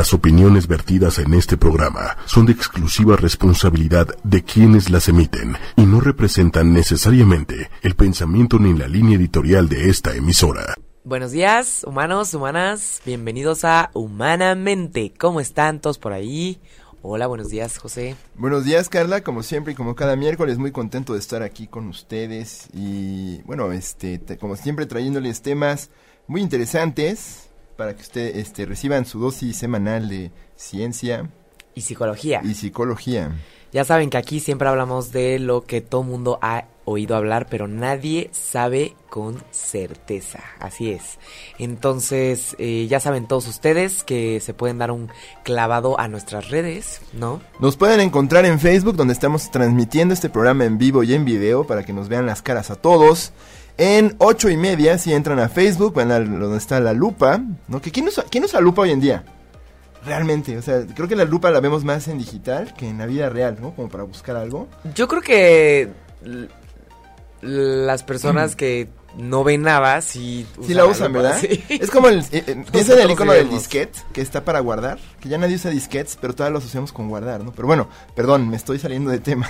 Las opiniones vertidas en este programa son de exclusiva responsabilidad de quienes las emiten y no representan necesariamente el pensamiento ni la línea editorial de esta emisora. Buenos días, humanos, humanas, bienvenidos a Humanamente. ¿Cómo están todos por ahí? Hola, buenos días, José. Buenos días, Carla. Como siempre y como cada miércoles, muy contento de estar aquí con ustedes y, bueno, este, como siempre, trayéndoles temas muy interesantes para que ustedes este, reciban su dosis semanal de ciencia. Y psicología. Y psicología. Ya saben que aquí siempre hablamos de lo que todo mundo ha oído hablar, pero nadie sabe con certeza. Así es. Entonces, eh, ya saben todos ustedes que se pueden dar un clavado a nuestras redes, ¿no? Nos pueden encontrar en Facebook, donde estamos transmitiendo este programa en vivo y en video para que nos vean las caras a todos. En ocho y media, si entran a Facebook, van a donde está la lupa, ¿no? ¿Quién usa, ¿Quién usa lupa hoy en día? Realmente, o sea, creo que la lupa la vemos más en digital que en la vida real, ¿no? Como para buscar algo. Yo creo que las personas que no ven nada sí, sí la usan, ¿verdad? Sí. Es como el, eh, eh el icono del disquete que está para guardar, que ya nadie usa disquetes, pero todavía lo asociamos con guardar, ¿no? Pero bueno, perdón, me estoy saliendo de tema.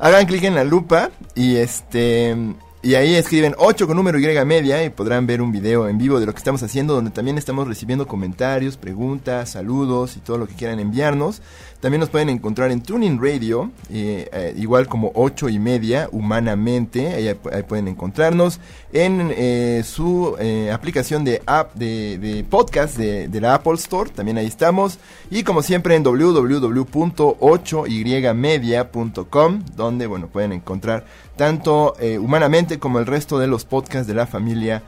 Hagan clic en la lupa y este y ahí escriben 8 con número Y media y podrán ver un video en vivo de lo que estamos haciendo, donde también estamos recibiendo comentarios, preguntas, saludos y todo lo que quieran enviarnos. También nos pueden encontrar en Tuning Radio, eh, eh, igual como 8 y media, humanamente, ahí, pueden encontrarnos. En eh, su aplicación de app de, podcast de, de, la Apple Store, también ahí estamos. Y como siempre en www.8ymedia.com, donde bueno, pueden encontrar tanto eh, humanamente como el resto de los podcasts de la familia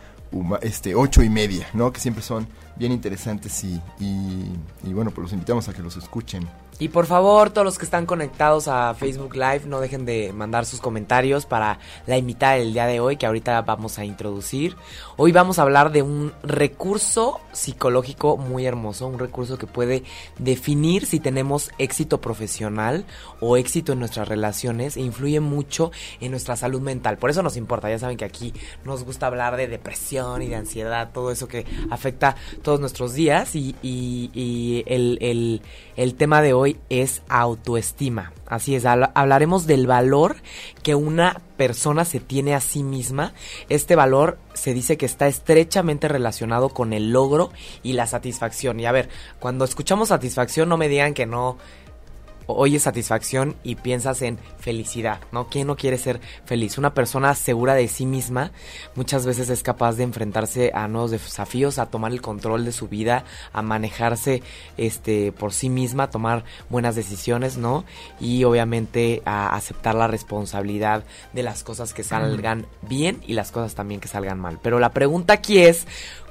este, ocho y media, ¿no? Que siempre son bien interesantes y, y bueno, pues los invitamos a que los escuchen. Y por favor, todos los que están conectados a Facebook Live, no dejen de mandar sus comentarios para la invitada del día de hoy, que ahorita vamos a introducir. Hoy vamos a hablar de un recurso psicológico muy hermoso, un recurso que puede definir si tenemos éxito profesional o éxito en nuestras relaciones e influye mucho en nuestra salud mental. Por eso nos importa, ya saben que aquí nos gusta hablar de depresión y de ansiedad, todo eso que afecta todos nuestros días y, el, el tema de hoy es autoestima. Así es, hablaremos del valor que una persona se tiene a sí misma. Este valor se dice que está estrechamente relacionado con el logro y la satisfacción. Y a ver, cuando escuchamos satisfacción no me digan que no oyes satisfacción y piensas en felicidad, ¿no? ¿Quién no quiere ser feliz? Una persona segura de sí misma muchas veces es capaz de enfrentarse a nuevos desafíos, a tomar el control de su vida, a manejarse este por sí misma, a tomar buenas decisiones, ¿no? Y obviamente a aceptar la responsabilidad de las cosas que salgan bien y las cosas también que salgan mal. Pero la pregunta aquí es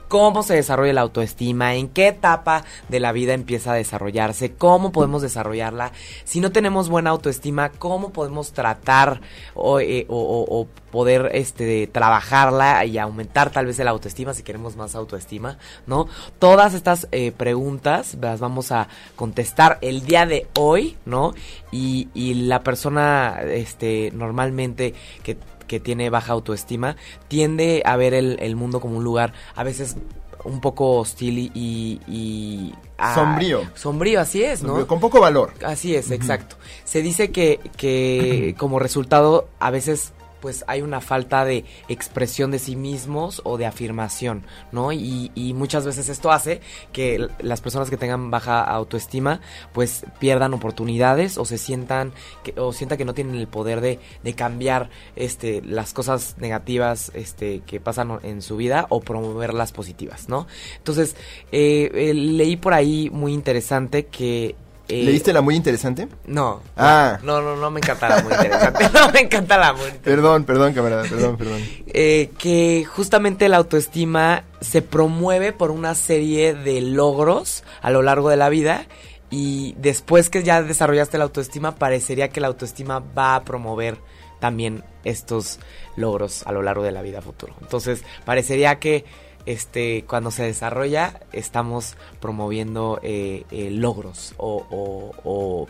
cómo se desarrolla la autoestima, en qué etapa de la vida empieza a desarrollarse, cómo podemos desarrollarla. Si no tenemos buena autoestima, cómo podemos tratar o, eh, poder este, trabajarla y aumentar tal vez la autoestima si queremos más autoestima, ¿no? Todas estas eh, preguntas las vamos a contestar el día de hoy, ¿no? Y, y la persona este, normalmente que que tiene baja autoestima tiende a ver el, mundo como un lugar a veces un poco hostil y... sombrío. Sombrío, así es, ¿no? con poco valor. Así es, exacto. Se dice que, que como resultado a veces pues hay una falta de expresión de sí mismos o de afirmación, ¿no? Y, muchas veces esto hace que las personas que tengan baja autoestima pues pierdan oportunidades o se sientan que, o sientan que no tienen el poder de, de cambiar este las cosas negativas este que pasan en su vida o promover las positivas, ¿no? Entonces eh, eh, leí por ahí muy interesante que eh, ¿Leíste la muy interesante? No. Ah. No, no, no me encanta la muy interesante. no me encanta la muy interesante. Perdón, perdón, camarada, perdón, perdón. Eh, que justamente la autoestima se promueve por una serie de logros a lo largo de la vida y después que ya desarrollaste la autoestima, parecería que la autoestima va a promover también estos logros a lo largo de la vida futuro. Entonces, parecería que este, cuando se desarrolla estamos promoviendo eh, eh, logros o,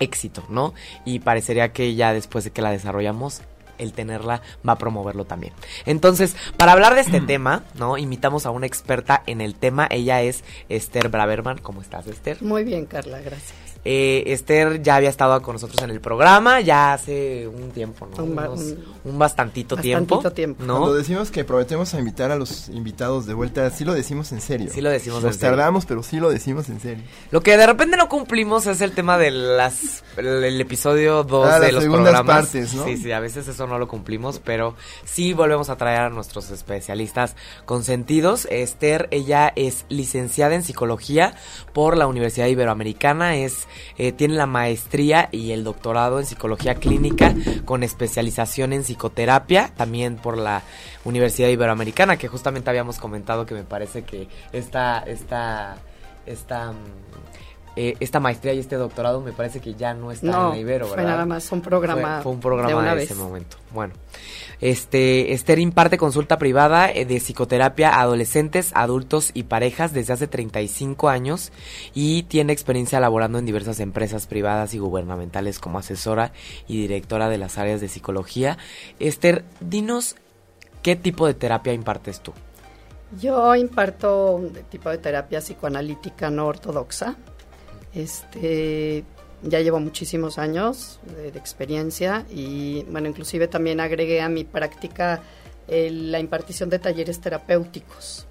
éxito, ¿no? Y parecería que ya después de que la desarrollamos el tenerla va a promoverlo también. Entonces, para hablar de este tema, ¿no? Invitamos a una experta en el tema. Ella es Esther Braverman. ¿Cómo estás, Esther? Muy bien, Carla, gracias. Eh, Esther ya había estado con nosotros en el programa, ya hace un tiempo, ¿no? Un, bastantito, bastantito tiempo. tiempo. ¿no? Cuando decimos que prometemos a invitar a los invitados de vuelta, sí lo decimos en serio. Sí lo decimos Nos tardamos, pero sí lo decimos en serio. Lo que de repente no cumplimos es el tema de las el, episodio 2 ah, de los programas. Partes, ¿no? Sí, sí, a veces eso no lo cumplimos, pero sí volvemos a traer a nuestros especialistas consentidos. Esther, ella es licenciada en psicología por la Universidad Iberoamericana, es eh, tiene la maestría y el doctorado en psicología clínica con especialización en psicoterapia, también por la Universidad Iberoamericana, que justamente habíamos comentado que me parece que esta, esta, esta, mm, eh, esta maestría y este doctorado me parece que ya no está en la Ibero, ¿verdad? Fue nada más un programa. Fue, un programa de, ese momento. Bueno. Este, Esther imparte consulta privada eh, de psicoterapia a adolescentes, adultos y parejas desde hace 35 años y tiene experiencia laborando en diversas empresas privadas y gubernamentales como asesora y directora de las áreas de psicología. Esther, dinos qué tipo de terapia impartes tú. Yo imparto un tipo de terapia psicoanalítica no ortodoxa. Este, ya llevo muchísimos años de, experiencia y bueno, inclusive también agregué a mi práctica la impartición de talleres terapéuticos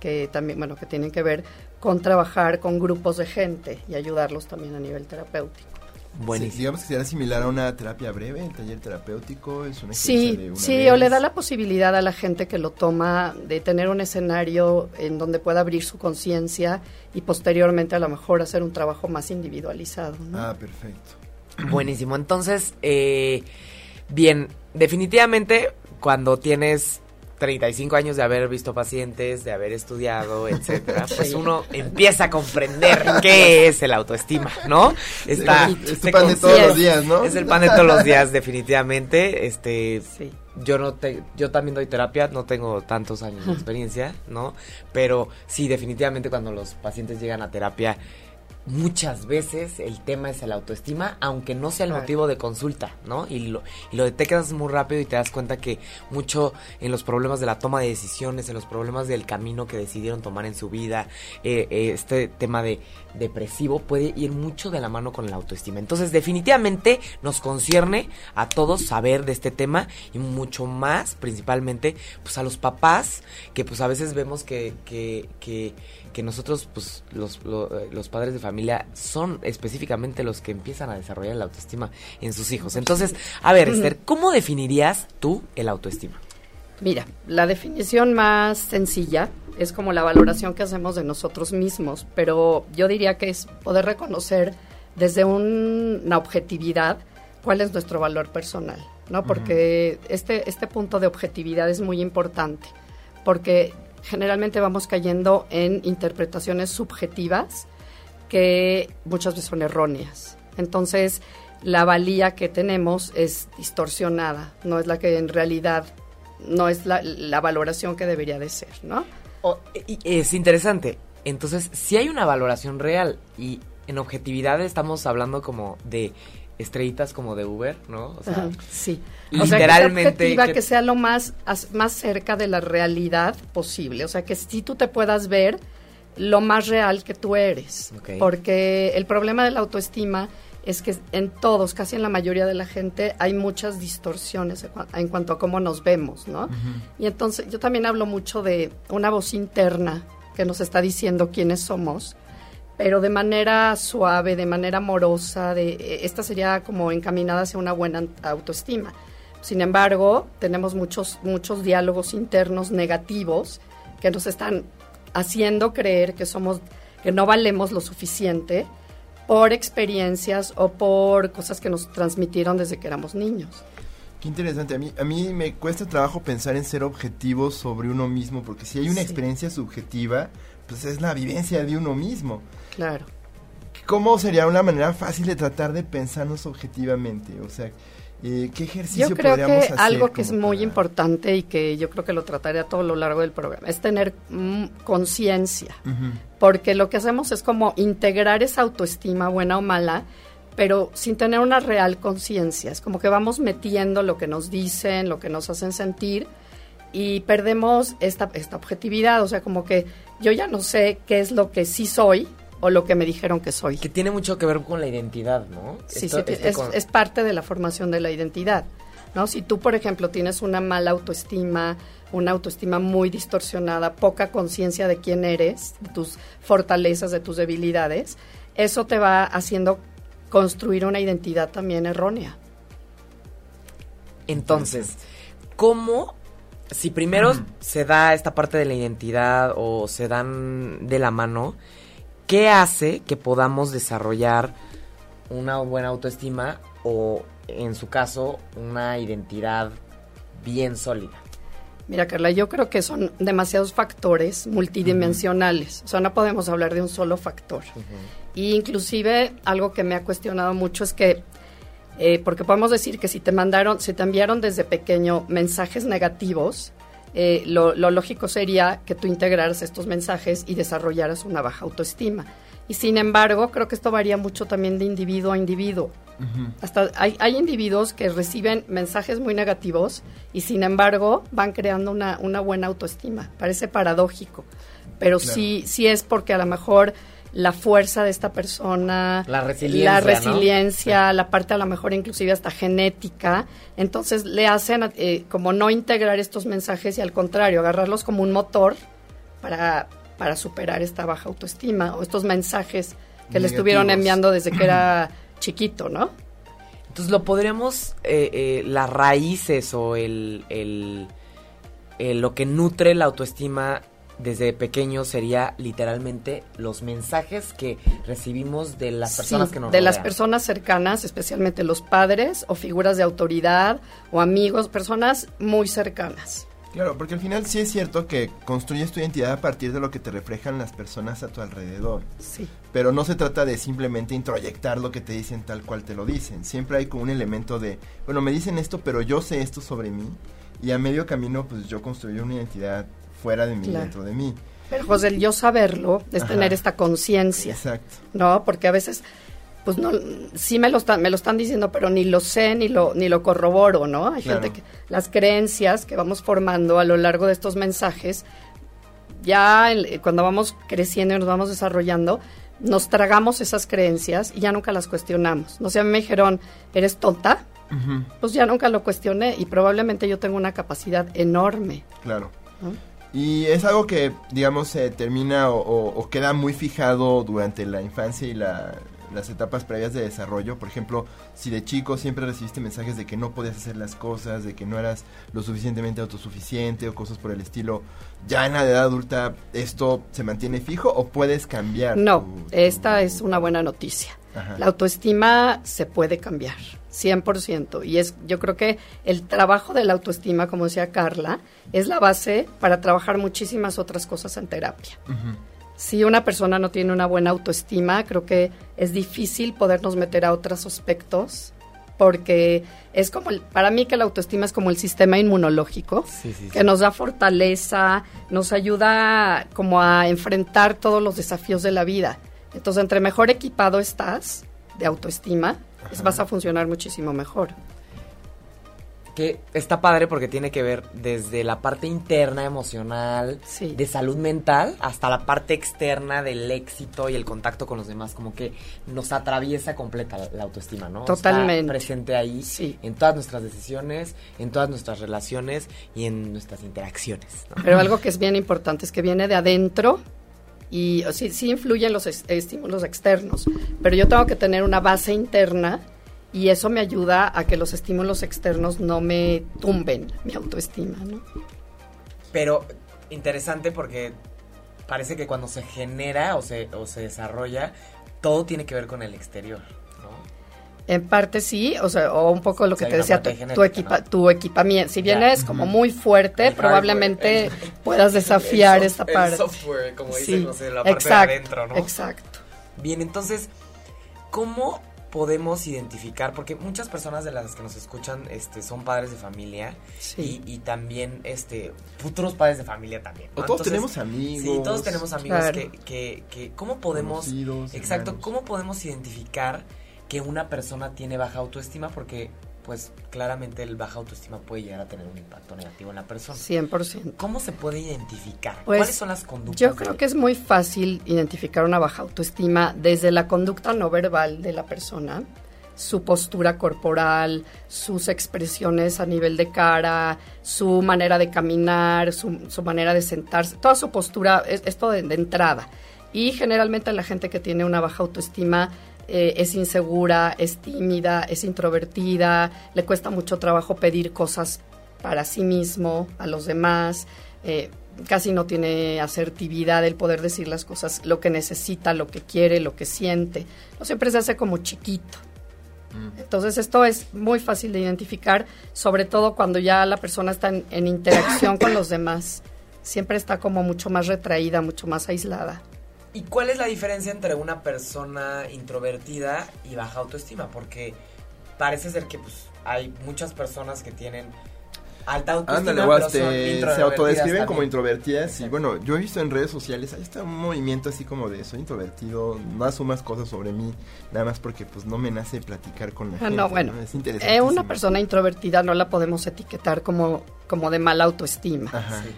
que también, bueno, que tienen que ver con trabajar con grupos de gente y ayudarlos también a nivel terapéutico. Buenísimo. digamos que será similar a una terapia breve, el taller terapéutico es una Sí, sí, o le da la posibilidad a la gente que lo toma de tener un escenario en donde pueda abrir su conciencia y posteriormente a lo mejor hacer un trabajo más individualizado. Ah, perfecto. Buenísimo. Entonces, eh, bien, definitivamente cuando tienes 35 años de haber visto pacientes, de haber estudiado, etcétera, pues uno empieza a comprender qué es el autoestima, ¿no? Está, es el pan de todos los días, ¿no? Es el pan de todos los días, definitivamente. Este, sí. yo no te, yo también doy terapia, no tengo tantos años de experiencia, ¿no? Pero sí, definitivamente cuando los pacientes llegan a terapia muchas veces el tema es el autoestima, aunque no sea el motivo de consulta, ¿no? Y lo, y lo detectas muy rápido y te das cuenta que mucho en los problemas de la toma de decisiones, en los problemas del camino que decidieron tomar en su vida, eh, eh, este tema de depresivo puede ir mucho de la mano con la autoestima. Entonces, definitivamente nos concierne a todos saber de este tema y mucho más, principalmente, pues a los papás, que pues a veces vemos que, que, que, que nosotros, pues los, los padres de familia son específicamente los que empiezan a desarrollar la autoestima en sus hijos. Entonces, a ver, Esther, ¿cómo definirías tú el autoestima? Una, la definición más sencilla es como la valoración que hacemos de nosotros mismos, pero yo diría que es poder reconocer desde una objetividad cuál es nuestro valor personal, ¿no? Porque este, este punto de objetividad es muy importante, porque generalmente vamos cayendo en interpretaciones subjetivas que muchas veces son erróneas. Entonces, la valía que tenemos es distorsionada, no es la que en realidad no es la, la valoración que debería de ser, ¿no? es interesante. Entonces, si hay una valoración real y en objetividad estamos hablando como de estrellitas como de Uber, ¿no? O sea, sí. Literalmente. O sea, que, que, sea lo más, más cerca de la realidad posible. O sea, que si tú te puedas ver lo más real que tú eres. Porque el problema de la autoestima es que en todos, casi en la mayoría de la gente, hay muchas distorsiones en cuanto a cómo nos vemos, ¿no? Y entonces yo también hablo mucho de una voz interna que nos está diciendo quiénes somos, pero de manera suave, de manera amorosa, de, e, esta sería como encaminada hacia una buena autoestima. Sin embargo, tenemos muchos, muchos diálogos internos negativos que nos están haciendo creer que somos, que no valemos lo suficiente por experiencias o por cosas que nos transmitieron desde que éramos niños. Qué interesante. A mí, a mí me cuesta trabajo pensar en ser objetivo sobre uno mismo, porque si hay una experiencia subjetiva, pues es la vivencia de uno mismo. Claro. ¿Cómo sería una manera fácil de tratar de pensarnos objetivamente? O sea, eh, ¿qué ejercicio Yo creo que algo que es muy importante y que yo creo que lo trataré a todo lo largo del programa es tener mm, conciencia, porque lo que hacemos es como integrar esa autoestima buena o mala pero sin tener una real conciencia. Es como que vamos metiendo lo que nos dicen, lo que nos hacen sentir y perdemos esta, esta objetividad. O sea, como que yo ya no sé qué es lo que sí soy o lo que me dijeron que soy. Que tiene mucho que ver con la identidad, ¿no? Sí, sí, es, es, parte de la formación de la identidad. ¿no? Si tú, por ejemplo, tienes una mala autoestima, una autoestima muy distorsionada, poca conciencia de quién eres, de tus fortalezas, de tus debilidades, eso te va haciendo construir una identidad también errónea. Entonces, ¿cómo, si primero se da esta parte de la identidad o se dan de la mano, qué hace que podamos desarrollar una buena autoestima o, en su caso, una identidad bien sólida? Mira, Carla, yo creo que son demasiados factores multidimensionales. O sea, no podemos hablar de un solo factor. Y inclusive algo que me ha cuestionado mucho es que, eh, porque podemos decir que si te mandaron, si te enviaron desde pequeño mensajes negativos, eh, lo, lo, lógico sería que tú integraras estos mensajes y desarrollaras una baja autoestima. Y sin embargo, creo que esto varía mucho también de individuo a individuo. Hasta hay, hay, individuos que reciben mensajes muy negativos y sin embargo van creando una, una buena autoestima. Parece paradójico, pero sí, sí es porque a lo mejor la fuerza de esta persona, la resiliencia, la, resiliencia, la parte a lo mejor inclusive hasta genética, entonces le hacen eh, como no integrar estos mensajes y al contrario, agarrarlos como un motor para, para superar esta baja autoestima o estos mensajes que le estuvieron enviando desde que era chiquito, ¿no? Entonces lo podríamos, eh, eh, las raíces o el, el, lo que nutre la autoestima desde pequeño sería literalmente los mensajes que recibimos de las personas que nos de las personas cercanas, especialmente los padres o figuras de autoridad o amigos, personas muy cercanas. Claro, porque al final sí es cierto que construyes tu identidad a partir de lo que te reflejan las personas a tu alrededor. Sí. Pero no se trata de simplemente introyectar lo que te dicen tal cual te lo dicen. Siempre hay como un elemento de, bueno, me dicen esto, pero yo sé esto sobre mí. Y a medio camino, pues yo construyo una identidad fuera de mí, dentro de mí. Pero José, el yo saberlo es tener esta conciencia. Exacto. ¿No? Porque a veces pues no sí me lo están me lo están diciendo pero ni lo sé ni lo ni lo corroboro no hay gente que las creencias que vamos formando a lo largo de estos mensajes ya cuando vamos creciendo y nos vamos desarrollando nos tragamos esas creencias y ya nunca las cuestionamos. No sé a mí me dijeron eres tonta pues ya nunca lo cuestioné y probablemente yo tengo una capacidad enorme. Claro y es algo que, digamos, se termina o, queda muy fijado durante la infancia y la, las etapas previas de desarrollo. Por ejemplo, si de chico siempre recibiste mensajes de que no podías hacer las cosas, de que no eras lo suficientemente autosuficiente o cosas por el estilo, ya en la edad adulta esto se mantiene fijo o puedes cambiar. No, esta es una buena noticia. La autoestima se puede cambiar, 100%. Y es, yo creo que el trabajo de la autoestima, como decía Carla, es la base para trabajar muchísimas otras cosas en terapia si una persona no tiene una buena autoestima, creo que es difícil podernos meter a otros aspectos porque es como, para mí que la autoestima es como el sistema inmunológico, que nos da fortaleza, nos ayuda como a enfrentar todos los desafíos de la vida. Entonces, entre mejor equipado estás de autoestima, vas a funcionar muchísimo mejor que está padre porque tiene que ver desde la parte interna emocional, de salud mental, hasta la parte externa del éxito y el contacto con los demás, como que nos atraviesa completa la, autoestima, ¿no? Totalmente. Está presente ahí en todas nuestras decisiones, en todas nuestras relaciones y en nuestras interacciones. Pero algo que es bien importante es que viene de adentro y sí, sí influyen los estímulos externos, pero yo tengo que tener una base interna y eso me ayuda a que los estímulos externos no me tumben mi autoestima, ¿no? Pero interesante porque parece que cuando se genera o se, o se desarrolla, todo tiene que ver con el exterior. En parte sí, o sea, o un poco lo que te decía, tu, tu, equipamiento. Si bien es como muy fuerte, probablemente puedas desafiar esta parte. El software, como dicen, no sé, la parte de adentro, ¿no? Exacto. Bien, entonces, ¿cómo podemos identificar, porque muchas personas de las que nos escuchan este, son padres de familia y, también este, futuros padres de familia también. O todos tenemos amigos. Sí, todos tenemos amigos que, que, que, ¿cómo podemos, exacto, cómo podemos identificar que una persona tiene baja autoestima porque pues claramente el baja autoestima puede llegar a tener un impacto negativo en la persona. 100%. ¿Cómo se puede identificar? Pues, ¿Cuáles son las conductas? Yo creo que es muy fácil identificar una baja autoestima desde la conducta no verbal de la persona, su postura corporal, sus expresiones a nivel de cara, su manera de caminar, su, manera de sentarse, toda su postura, esto de, de entrada. Y generalmente la gente que tiene una baja autoestima eh, es insegura, es tímida, es introvertida, le cuesta mucho trabajo pedir cosas para sí mismo, a los demás, eh, casi no tiene asertividad el poder decir las cosas, lo que necesita, lo que quiere, lo que siente. No siempre se hace como chiquito. Mm. Entonces esto es muy fácil de identificar, sobre todo cuando ya la persona está en interacción con los demás. Siempre está como mucho más retraída, mucho más aislada. ¿Y cuál es la diferencia entre una persona introvertida y baja autoestima? Porque parece ser que pues, hay muchas personas que tienen alta autoestima, Ándale, se autodescriben como introvertidas y bueno, yo he visto en redes sociales, ahí está un movimiento así como de soy introvertido, no asumas cosas sobre mí, nada más porque pues no me nace platicar con la ah, gente. No, bueno, es interesante. Eh, una persona introvertida no la podemos etiquetar como como de mala autoestima.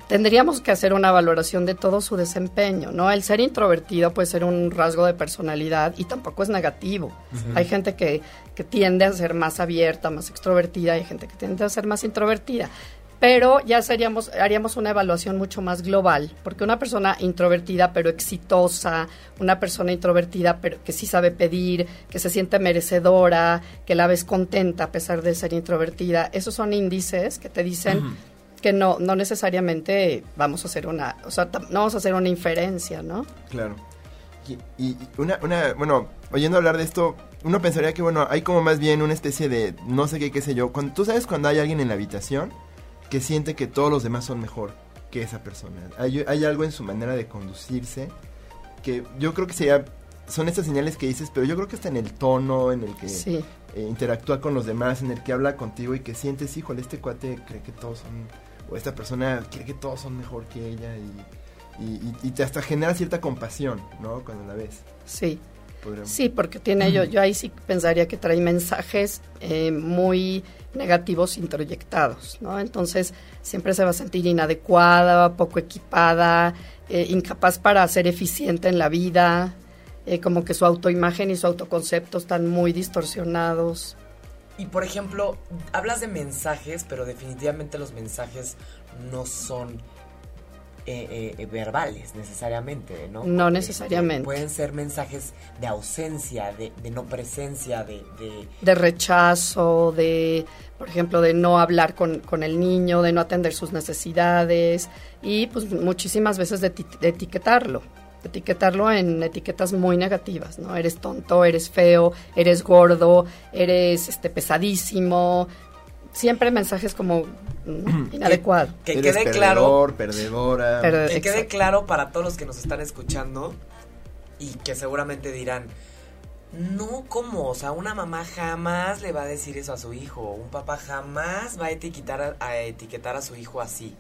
Tendríamos que hacer una valoración de todo su desempeño, ¿no? El ser introvertido puede ser un rasgo de personalidad y tampoco es negativo. Hay gente que, que tiende a ser más abierta, más extrovertida, hay gente que tiende a ser más introvertida pero ya seríamos, haríamos una evaluación mucho más global, porque una persona introvertida pero exitosa, una persona introvertida pero que sí sabe pedir, que se siente merecedora, que la ves contenta a pesar de ser introvertida, esos son índices que te dicen que no, no necesariamente vamos a hacer una, o sea, no vamos a hacer una inferencia, ¿no? Claro. Y, una, una, bueno, oyendo hablar de esto, uno pensaría que, bueno, hay como más bien una especie de, no sé qué, qué sé yo, cuando, tú sabes cuando hay alguien en la habitación, que siente que todos los demás son mejor que esa persona. Hay, algo en su manera de conducirse que yo creo que sería son estas señales que dices, pero yo creo que está en el tono en el que eh, interactúa con los demás, en el que habla contigo y que sientes, híjole, este cuate cree que todos son, o esta persona cree que todos son mejor que ella y, te hasta genera cierta compasión, ¿no? Cuando la ves. Sí. Sí, porque tiene yo, yo ahí sí pensaría que trae mensajes eh, muy negativos introyectados, ¿no? Entonces siempre se va a sentir inadecuada, poco equipada, eh, incapaz para ser eficiente en la vida, eh, como que su autoimagen y su autoconcepto están muy distorsionados. Y por ejemplo, hablas de mensajes, pero definitivamente los mensajes no son eh, eh, verbales necesariamente, ¿no? No necesariamente. pueden ser mensajes de ausencia, de, no presencia, de, de, rechazo, de, por ejemplo, de no hablar con, con, el niño, de no atender sus necesidades y pues muchísimas veces de, de etiquetarlo etiquetarlo en etiquetas muy negativas, ¿no? Eres tonto, eres feo, eres gordo, eres este pesadísimo, siempre mensajes como mm, inadecuados. Que, quede claro. Perdedora. que quede claro para todos los que nos están escuchando y que seguramente dirán. No, ¿cómo? O sea, una mamá jamás le va a decir eso a su hijo. Un papá jamás va a etiquetar a, etiquetar a su hijo así.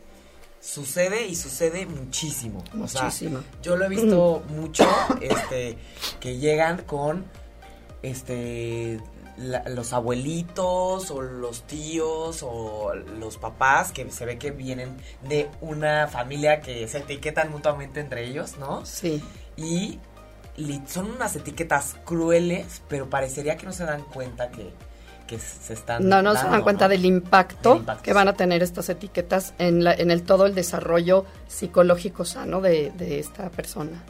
Sucede y sucede muchísimo. Muchísimo. yo lo he visto mucho, este, que llegan con, este, los abuelitos o los tíos o los papás que se ve que vienen de una familia que se etiquetan mutuamente entre ellos, ¿no? Sí. Y son unas etiquetas crueles, pero parecería que no se dan cuenta que, se están... No, no se dan cuenta del, impacto que van a tener estas etiquetas en, la, en el todo el desarrollo psicológico sano de, de esta persona.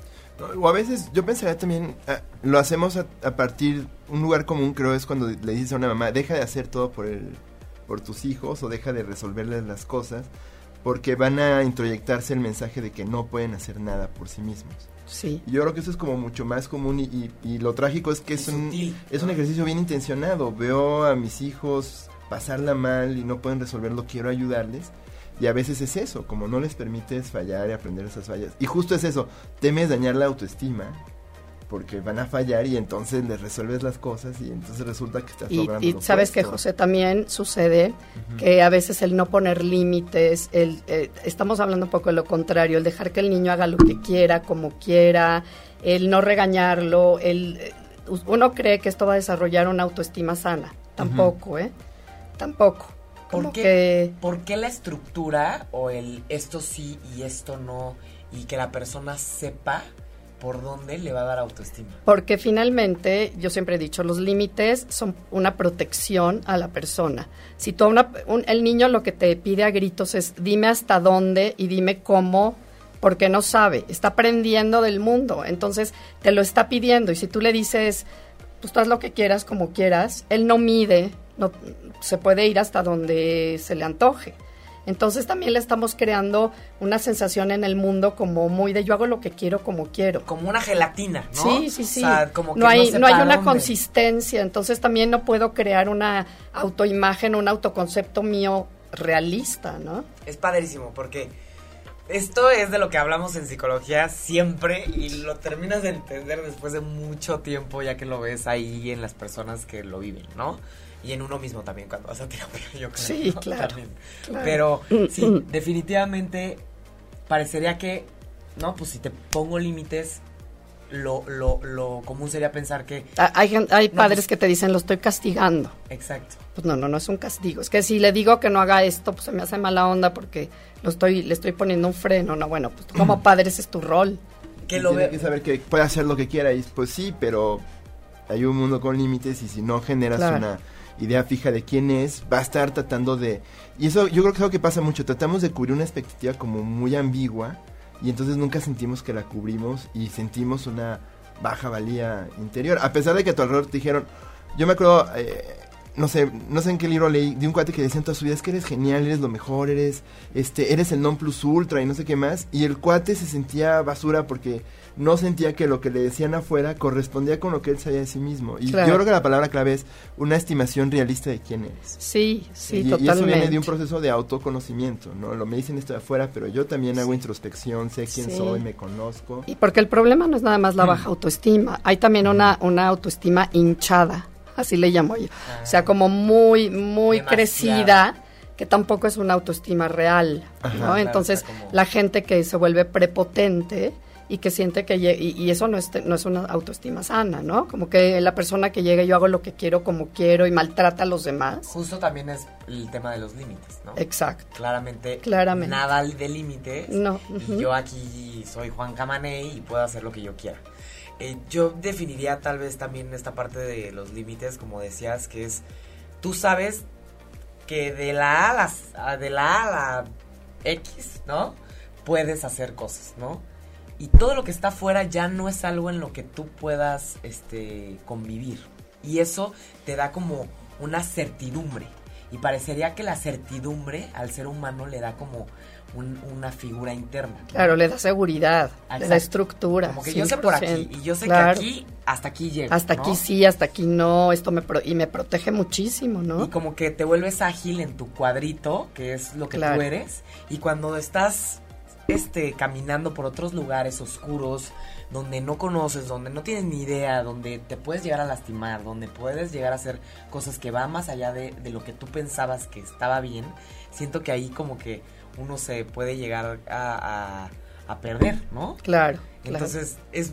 O a veces yo pensaría también, ah, lo hacemos a, partir, un lugar común creo es cuando le dices a una mamá, deja de hacer todo por, el, por tus hijos o deja de resolverles las cosas, porque van a introyectarse el mensaje de que no pueden hacer nada por sí mismos. Sí. yo creo que eso es como mucho más común y, y, lo trágico es que es, un, es un ejercicio bien intencionado. Veo a mis hijos pasarla mal y no pueden resolverlo, quiero ayudarles y a veces es eso, como no les permites fallar y aprender esas fallas. Y justo es eso, temes dañar la autoestima porque van a fallar y entonces les resuelves las cosas y entonces resulta que estás y, Y sabes que José también sucede que a veces el no poner límites, el eh, estamos hablando un poco de lo contrario, el dejar que el niño haga lo que quiera, como quiera, el no regañarlo, el uno cree que esto va a desarrollar una autoestima sana. Tampoco, ¿eh? Tampoco. ¿Por qué, ¿Por qué la estructura o el esto sí y esto no y que la persona sepa por dónde le va a dar autoestima. Porque finalmente, yo siempre he dicho, los límites son una protección a la persona. Si tú una, el niño lo que te pide a gritos es dime hasta dónde y dime cómo, porque no sabe, está aprendiendo del mundo, entonces te lo está pidiendo y si tú le dices, pues haz lo que quieras como quieras, él no mide, no, se puede ir hasta donde se le antoje. Entonces también le estamos creando una sensación en el mundo como muy de yo hago lo que quiero como quiero. Como una gelatina, ¿no? Sí, sí, sí. no, hay, no, hay una consistencia, entonces también no puedo crear una autoimagen, un autoconcepto mío realista, ¿no? Es padrísimo porque esto es de lo que hablamos en psicología siempre y lo terminas de entender después de mucho tiempo ya que lo ves ahí en las personas que lo viven, ¿no? Y en uno mismo también cuando vas a terapia, yo creo. Sí, claro, Pero sí, definitivamente parecería que, no, pues si te pongo límites, lo, lo, lo común sería pensar que... Ah, hay, hay padres pues que te dicen, lo estoy castigando. Exacto. Pues no, no, no es un castigo. Es que si le digo que no haga esto, pues se me hace mala onda porque lo estoy, le estoy poniendo un freno. No, bueno, pues como padre ese es tu rol. Que lo ve... que saber que puede hacer lo que quiera y pues sí, pero hay un mundo con límites y si no generas una idea fija de quién es, va a estar tratando de... Y eso yo creo que es algo que pasa mucho, tratamos de cubrir una expectativa como muy ambigua y entonces nunca sentimos que la cubrimos y sentimos una baja valía interior. A pesar de que a tu alrededor te dijeron, yo me acuerdo, eh, no sé, no sé en qué libro leí, de un cuate que decía en toda su vida, es que eres genial, eres lo mejor, eres, este, eres el non plus ultra y no sé qué más. Y el cuate se sentía basura porque no sentía que lo que le decían afuera correspondía con lo que él sabía de sí mismo. Y yo creo que la palabra clave es una estimación realista de quién eres. Sí, sí, totalmente. Y eso viene de un proceso de autoconocimiento, ¿no? Lo me dicen esto de afuera, pero yo también hago introspección, sé quién soy, me conozco. Y porque el problema no es nada más la baja autoestima, hay también una, una autoestima hinchada, así le llamo yo. o sea, como muy, muy crecida que tampoco es una autoestima real, ¿no? Entonces, la gente que se vuelve prepotente, y que siente que y, eso no es, no es una autoestima sana, ¿no? Como que la persona que llega yo hago lo que quiero como quiero y maltrata a los demás. Justo también es el tema de los límites, ¿no? Exacto. Claramente, Claramente. nada de límites. No. Y yo aquí soy Juan Camaney y puedo hacer lo que yo quiera. Eh, yo definiría tal vez también esta parte de los límites, como decías, que es, tú sabes que de la A de la, a la X, ¿no? Puedes hacer cosas, ¿no? y todo lo que está afuera ya no es algo en lo que tú puedas este, convivir. Y eso te da como una certidumbre. Y parecería que la certidumbre al ser humano le da como una figura interna. Claro, le da seguridad, le da estructura. Como que yo sé por aquí y yo sé que aquí hasta aquí llego. Hasta aquí sí, hasta aquí no, esto me y me protege muchísimo, ¿no? Y como que te vuelves ágil en tu cuadrito, que es lo que tú eres, y cuando estás este, caminando por otros lugares oscuros, donde no conoces, donde no tienes ni idea, donde te puedes llegar a lastimar, donde puedes llegar a hacer cosas que van más allá de, lo que tú pensabas que estaba bien, siento que ahí como que uno se puede llegar a, a, perder, ¿no? Claro. Entonces es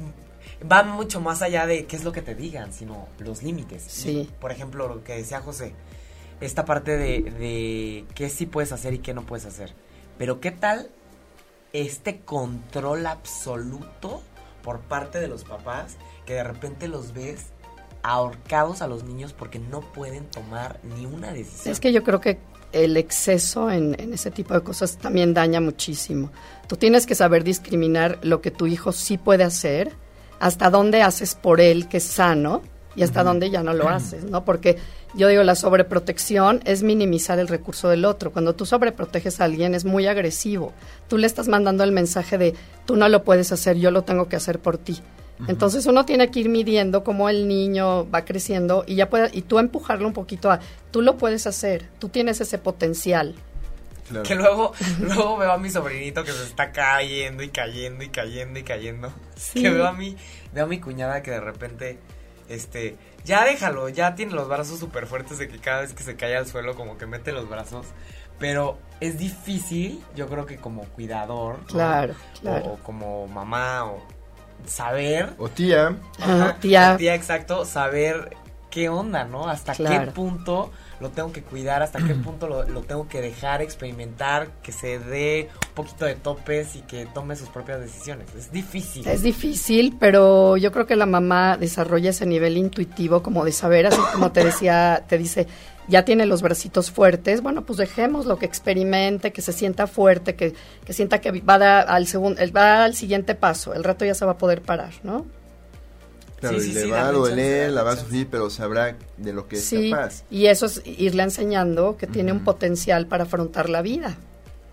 va mucho más allá de qué es lo que te digan, sino los límites. Sí. por ejemplo, lo que decía José, esta parte de, de qué sí puedes hacer y qué no puedes hacer. Pero qué tal este control absoluto por parte de los papás que de repente los ves ahorcados a los niños porque no pueden tomar ni una decisión. Es que yo creo que el exceso en, ese tipo de cosas también daña muchísimo. Tú tienes que saber discriminar lo que tu hijo sí puede hacer, hasta dónde haces por él que es sano y hasta dónde ya no lo haces, ¿no? Porque yo digo, la sobreprotección es minimizar el recurso del otro. Cuando tú sobreproteges a alguien es muy agresivo. Tú le estás mandando el mensaje de, tú no lo puedes hacer, yo lo tengo que hacer por ti. Entonces uno tiene que ir midiendo cómo el niño va creciendo y ya puede, y tú empujarlo un poquito a, tú lo puedes hacer, tú tienes ese potencial. Que luego, luego veo a mi sobrinito que se está cayendo y cayendo y cayendo y cayendo. Que veo a mí, veo a mi cuñada que de repente, este, ya déjalo, ya tiene los brazos súper fuertes de que cada vez que se cae al suelo como que mete los brazos. Pero es difícil, yo creo que como cuidador. Claro, O, como mamá o saber. O tía. tía. tía, exacto. Saber qué onda, ¿no? Hasta qué punto lo tengo que cuidar, hasta qué punto lo, tengo que dejar experimentar, que se dé un poquito de topes y que tome sus propias decisiones. Es difícil. Es difícil, pero yo creo que la mamá desarrolla ese nivel intuitivo como de saber, así como te decía, te dice, ya tiene los bracitos fuertes, bueno, pues dejemos lo que experimente, que se sienta fuerte, que, que sienta que va, al segundo, va al siguiente paso, el rato ya se va a poder parar, ¿no? Claro, y le va a doler, la va a sufrir, pero sabrá de lo que es capaz. Y eso es irle enseñando que tiene un potencial para afrontar la vida.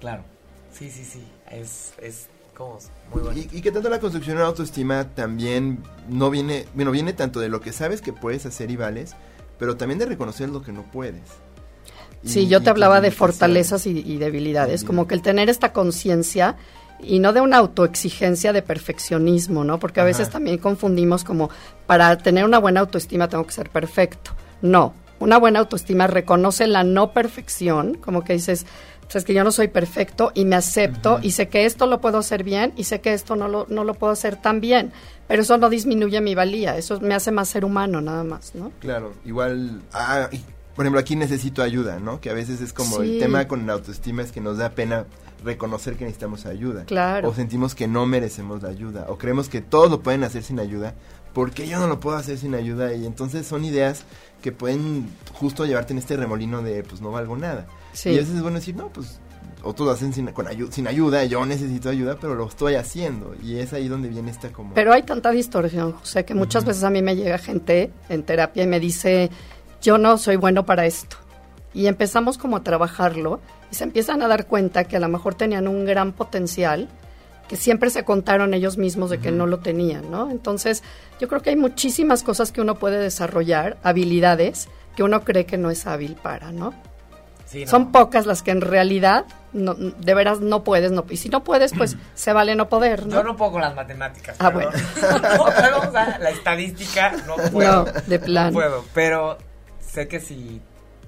Claro, sí, sí, sí, es, es como muy bueno. Y, que tanto la construcción de la autoestima también no viene, bueno, viene tanto de lo que sabes que puedes hacer y vales, pero también de reconocer lo que no puedes. sí, yo te hablaba de fortalezas y, debilidades, como que el tener esta conciencia y no de una autoexigencia de perfeccionismo, ¿no? Porque a veces también confundimos como para tener una buena autoestima tengo que ser perfecto. No, una buena autoestima reconoce la no perfección, como que dices, es que yo no soy perfecto y me acepto y sé que esto lo puedo hacer bien y sé que esto no lo, no lo puedo hacer tan bien, pero eso no disminuye mi valía, eso me hace más ser humano nada más, ¿no? Claro, igual, ah, por ejemplo, aquí necesito ayuda, ¿no? Que a veces es como el tema con la autoestima es que nos da pena reconocer que necesitamos ayuda. Claro. O sentimos que no merecemos la ayuda. O creemos que todos lo pueden hacer sin ayuda. ¿Por qué yo no lo puedo hacer sin ayuda? Y entonces son ideas que pueden justo llevarte en este remolino de pues no valgo nada. Y a veces es bueno decir, no, pues otros lo hacen sin, con sin ayuda, yo necesito ayuda, pero lo estoy haciendo. Y es ahí donde viene esta como... Pero hay tanta distorsión, José, que muchas veces a mí me llega gente en terapia y me dice, yo no soy bueno para esto. Y empezamos como a trabajarlo y se empiezan a dar cuenta que a lo mejor tenían un gran potencial que siempre se contaron ellos mismos de que no lo tenían, ¿no? Entonces, yo creo que hay muchísimas cosas que uno puede desarrollar, habilidades que uno cree que no es hábil para, ¿no? Son pocas las que en realidad no, de veras no puedes, no, y si no puedes, pues se vale no poder, ¿no? Yo no puedo con las matemáticas. Ah, bueno. la estadística no puedo. No, de plan. No puedo, pero sé que si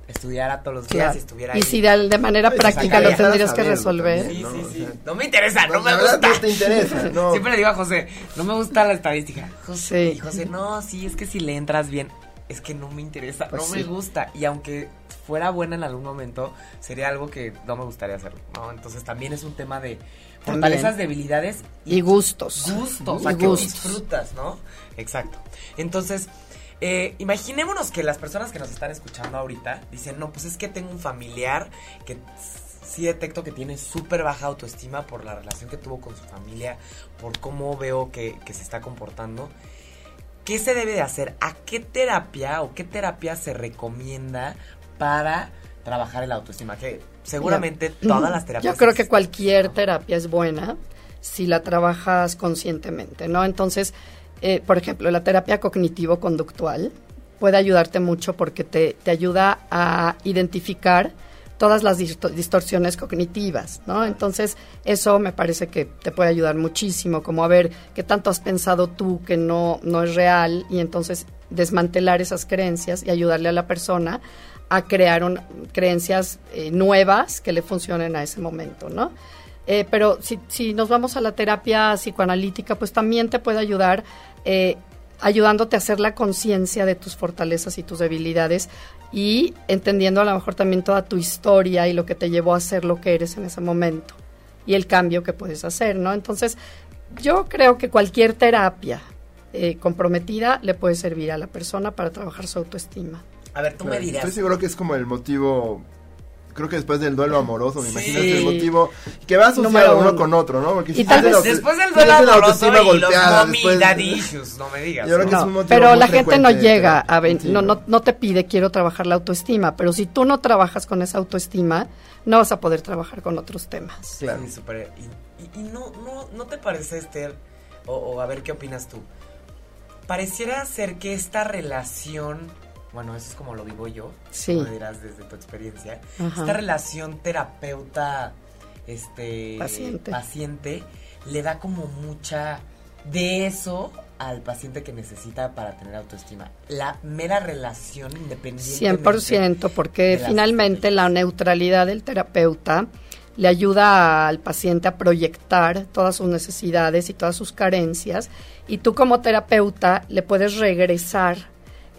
estudiara todos los días y estuviera ahí. Y si de, manera práctica lo tendrías que resolver. Sí, sí, sí. no me interesa, no, me gusta. No te interesa, no. Siempre le digo a José, no me gusta la estadística. José, y José, no, sí, es que si le entras bien, es que no me interesa, pues no me gusta. Y aunque fuera buena en algún momento, sería algo que no me gustaría hacer, ¿no? Entonces también es un tema de fortalezas, debilidades y, gustos. Gustos, o sea, que disfrutas, ¿no? Exacto. Entonces, eh, imaginémonos que las personas que nos están escuchando ahorita dicen, no, pues es que tengo un familiar que sí detecto que tiene súper baja autoestima por la relación que tuvo con su familia, por cómo veo que, se está comportando. ¿Qué se debe de hacer? ¿A qué terapia o qué terapia se recomienda para trabajar el autoestima? Que seguramente todas las terapias... Yo creo que cualquier terapia es buena si la trabajas conscientemente, ¿no? Entonces, eh, por ejemplo, la terapia cognitivo-conductual puede ayudarte mucho porque te, ayuda a identificar todas las distorsiones cognitivas, ¿no? Entonces, eso me parece que te puede ayudar muchísimo, como a ver qué tanto has pensado tú que no, no es real y entonces desmantelar esas creencias y ayudarle a la persona a crear creencias eh, nuevas que le funcionen a ese momento, ¿no? Eh, pero si, si nos vamos a la terapia psicoanalítica, pues también te puede ayudar eh, ayudándote a hacer la conciencia de tus fortalezas y tus debilidades y entendiendo a lo mejor también toda tu historia y lo que te llevó a ser lo que eres en ese momento y el cambio que puedes hacer, ¿no? Entonces, yo creo que cualquier terapia eh, comprometida le puede servir a la persona para trabajar su autoestima. A ver, tú me dirás. Estoy seguro que es como el motivo creo que después del duelo amoroso, me imagino que es el motivo que va a asociar uno con otro, ¿no? Porque y tal vez después del duelo amoroso y golpeada, los mommy daddy issues, no me digas. pero la gente no llega a ver, no, no, no te pide quiero trabajar la autoestima, pero si tú no trabajas con esa autoestima, no vas a poder trabajar con otros temas. Claro. Sí, super, y, y, no, no, no te parece, Esther, o, o a ver qué opinas tú, pareciera ser que esta relación bueno, eso es como lo vivo yo, sí. como dirás desde tu experiencia, esta relación terapeuta este paciente. paciente le da como mucha de eso al paciente que necesita para tener autoestima. La mera relación independiente. 100%, porque finalmente la neutralidad del terapeuta le ayuda al paciente a proyectar todas sus necesidades y todas sus carencias y tú como terapeuta le puedes regresar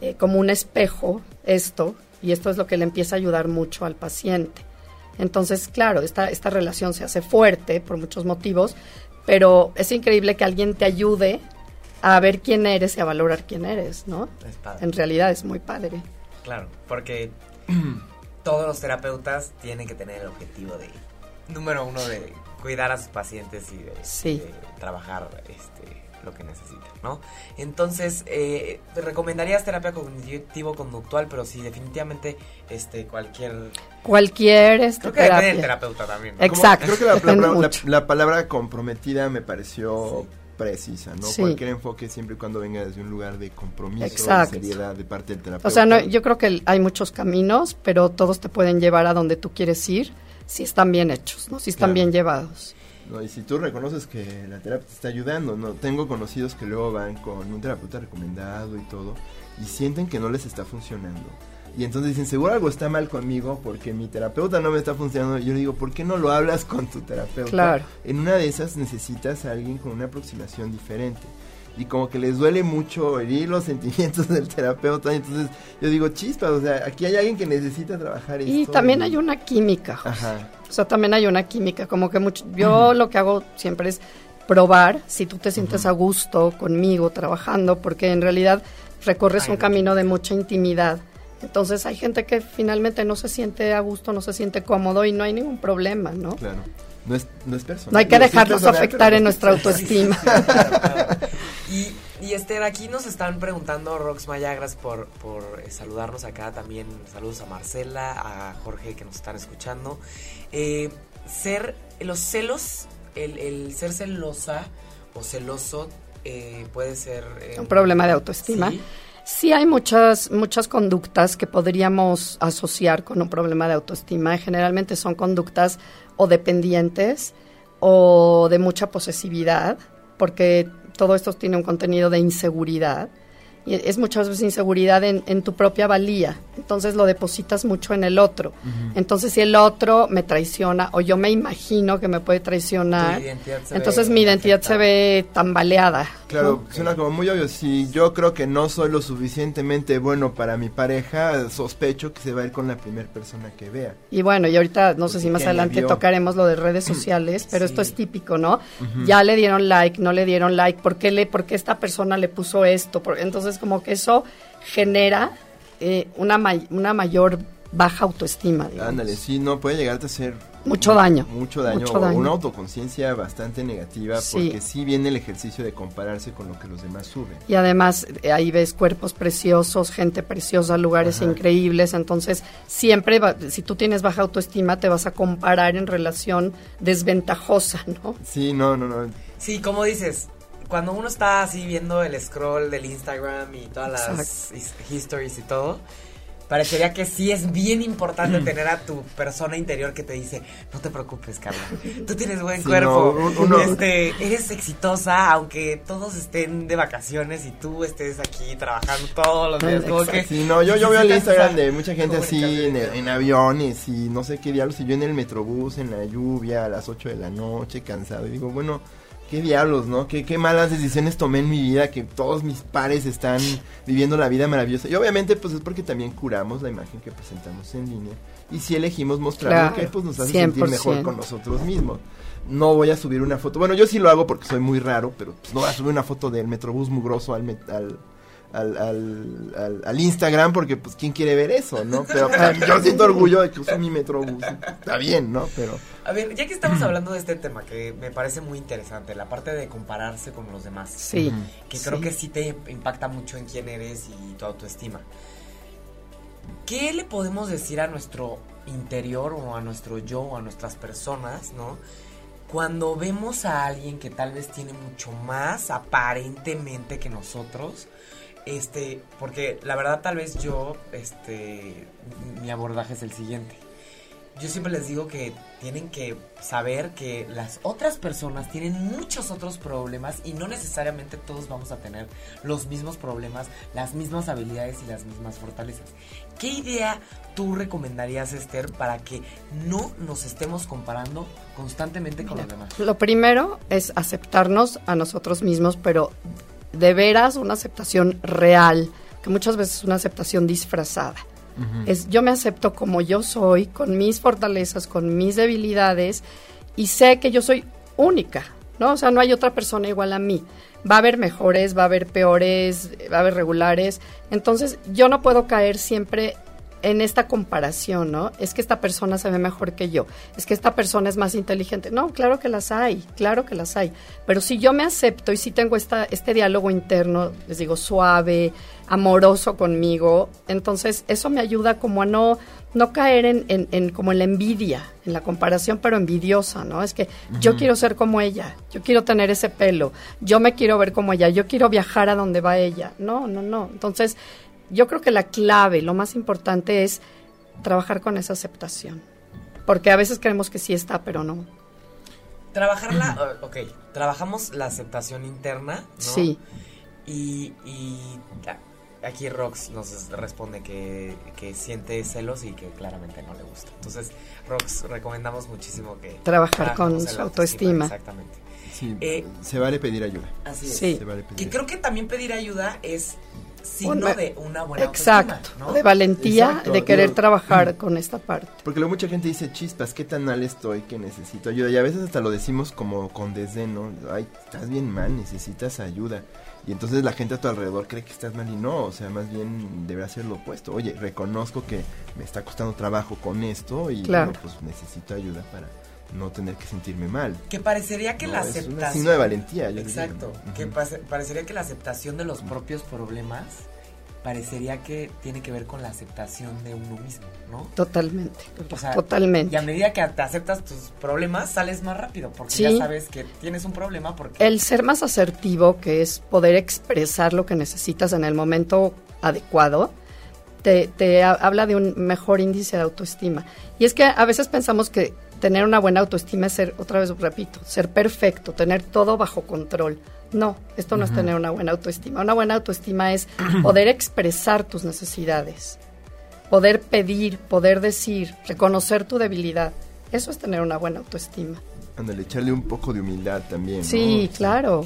eh, como un espejo esto y esto es lo que le empieza a ayudar mucho al paciente. Entonces, claro, esta, esta relación se hace fuerte por muchos motivos, pero es increíble que alguien te ayude a ver quién eres y a valorar quién eres, ¿no? En realidad es muy padre. Claro, porque todos los terapeutas tienen que tener el objetivo de, número uno, de cuidar a sus pacientes y de, trabajar este, lo que necesitan, ¿no? Entonces, eh, recomendarías terapia cognitivo-conductual, pero sí, definitivamente este, cualquier... Cualquier este, creo que terapeuta también. Exacto. creo que la, palabra comprometida me pareció precisa, ¿no? Cualquier enfoque siempre y cuando venga desde un lugar de compromiso, de seriedad de parte del terapeuta. O sea, no, yo creo que hay muchos caminos, pero todos te pueden llevar a donde tú quieres ir si están bien hechos, ¿no? Si están bien llevados. No, y si tú reconoces que la terapia te está ayudando, no tengo conocidos que luego van con un terapeuta recomendado y todo y sienten que no les está funcionando y entonces dicen, seguro algo está mal conmigo porque mi terapeuta no me está funcionando. Y yo le digo, ¿por qué no lo hablas con tu terapeuta? Claro. En una de esas necesitas a alguien con una aproximación diferente. Y como que les duele mucho herir los sentimientos del terapeuta. entonces yo digo, chispas, o sea, aquí hay alguien que necesita trabajar Y también hay una química. Ajá. O sea, también hay una química. Como que mucho, yo lo que hago siempre es probar si tú te sientes a gusto conmigo trabajando, porque en realidad recorres un camino de mucha intimidad entonces hay gente que finalmente no se siente a gusto, no se siente cómodo y no hay ningún problema, ¿no? Claro. No es, no es personal. No hay que dejarlos afectar en nuestra autoestima. y, y Esther, aquí nos están preguntando, Rox Mayagras, por, por eh, saludarnos acá también. Saludos a Marcela, a Jorge que nos están escuchando. Eh, ser, los celos, el, el, ser celosa o celoso eh, puede ser... Un problema de autoestima. ¿sí? Sí hay muchas, muchas conductas que podríamos asociar con un problema de autoestima. Generalmente son conductas o dependientes o de mucha posesividad, porque todo esto tiene un contenido de inseguridad es muchas veces inseguridad en, en, tu propia valía. Entonces lo depositas mucho en el otro. Entonces si el otro me traiciona o yo me imagino que me puede traicionar, entonces mi identidad se ve tambaleada. Claro, suena como muy obvio. Si yo creo que no soy lo suficientemente bueno para mi pareja, sospecho que se va a ir con la primera persona que vea. Y bueno, y ahorita no sé si más adelante tocaremos lo de redes sociales, pero esto es típico, ¿no? Ya le dieron like, no le dieron like, ¿por qué, le, por qué esta persona le puso esto? entonces como que eso genera eh, una, una mayor baja autoestima. Ándale, sí, no puede llegarte a ser mucho daño. Mucho daño, una autoconciencia bastante negativa porque sí viene el ejercicio de compararse con lo que los demás suben. Y además eh, ahí ves cuerpos preciosos, gente preciosa, lugares increíbles, entonces siempre si tú tienes baja autoestima te vas a comparar en relación desventajosa, ¿no? Sí, no, no, no. Sí, como dices, cuando uno está así viendo el scroll del Instagram y todas las histories y todo, parecería que sí es bien importante tener a tu persona interior que te dice, no te preocupes, Carla, tú tienes buen cuerpo, este, eres exitosa, aunque todos estén de vacaciones y tú estés aquí trabajando todos los días. Como que sí, no, yo, yo veo el Instagram de mucha gente así en, en, aviones y no sé qué diablos, y yo en el metrobús, en la lluvia, a las 8 de la noche, cansado, y digo, bueno qué diablos, ¿no? Qué, qué malas decisiones tomé en mi vida, que todos mis pares están viviendo la vida maravillosa. Y obviamente, pues es porque también curamos la imagen que presentamos en línea. Y si elegimos mostrar lo que pues nos hace sentir mejor con nosotros mismos. No voy a subir una foto. Bueno, yo sí lo hago porque soy muy raro, pero pues no voy a subir una foto del Metrobús mugroso al, al al, al, al, Instagram porque pues quién quiere ver eso, ¿no? Pero yo siento orgullo de que uso mi Metrobús. Está bien, ¿no? Pero A ver, ya que estamos hablando de este tema que me parece muy interesante, la parte de compararse con los demás. Sí. Que creo que sí te impacta mucho en quién eres y tu autoestima. ¿Qué le podemos decir a nuestro interior o a nuestro yo o a nuestras personas, ¿no? Cuando vemos a alguien que tal vez tiene mucho más aparentemente que nosotros, este, porque la verdad tal vez yo, este, mi abordaje es el siguiente. yo siempre les digo que tienen que saber que las otras personas tienen muchos otros problemas y no necesariamente todos vamos a tener los mismos problemas, las mismas habilidades y las mismas fortalezas. ¿Qué idea tú recomendarías, Esther, para que no nos estemos comparando constantemente con los demás? Lo primero es aceptarnos a nosotros mismos, pero de veras una aceptación real, que muchas veces es una aceptación disfrazada. Es yo me acepto como yo soy, con mis fortalezas, con mis debilidades y sé que yo soy única, ¿no? O sea, no hay otra persona igual a mí. Va a haber mejores, va a haber peores, va a haber regulares. Entonces, yo no puedo caer siempre en esta comparación, ¿no? Es que esta persona se ve mejor que yo, es que esta persona es más inteligente. No, claro que las hay, claro que las hay. Pero si yo me acepto y si tengo esta, este diálogo interno, les digo, suave, amoroso conmigo, entonces eso me ayuda como a no, no caer en, en, como en la envidia, en la comparación, pero envidiosa, ¿no? Es que yo quiero ser como ella, yo quiero tener ese pelo, yo me quiero ver como ella, yo quiero viajar a donde va ella. No, no, no. Entonces, yo creo que la clave, lo más importante es trabajar con esa aceptación. Porque a veces creemos que sí está, pero no. Trabajarla, ok, trabajamos la aceptación interna, ¿no? Sí. Y, y aquí Rox nos responde que, siente celos y que claramente no le gusta. Entonces, Rox, recomendamos muchísimo que... Trabajar con su autoestima. Exactamente. Sí, eh, se vale pedir ayuda. Así es. Sí. Y creo que también pedir ayuda es signo de una buena Exacto, de valentía, de querer trabajar con esta parte. Porque luego mucha gente dice, chispas, ¿qué tan mal estoy que necesito ayuda? Y a veces hasta lo decimos como con desdén, ¿no? Ay, estás bien mal, necesitas ayuda. Y entonces la gente a tu alrededor cree que estás mal y no, o sea, más bien debería ser lo opuesto. Oye, reconozco que me está costando trabajo con esto y pues necesito ayuda para no tener que sentirme mal. Que parecería que la aceptación... Es signo de valentía. Exacto, que parecería que la aceptación de los propios problemas parecería que tiene que ver con la aceptación de uno mismo, ¿no? Totalmente, totalmente. Y a medida que te aceptas tus problemas, sales más rápido, porque ya sabes que tienes un problema. Porque... El ser más asertivo, que es poder expresar lo que necesitas en el momento adecuado, te, te habla de un mejor índice de autoestima. Y es que a veces pensamos que tener una buena autoestima es ser, otra vez repito, ser perfecto, tener todo bajo control. No, esto no es tener una buena autoestima. Una buena autoestima es poder expresar tus necesidades, poder pedir, poder decir, reconocer tu debilidad. Eso es tener una buena autoestima. Ándale, echarle un poco de humildad también. Sí, claro.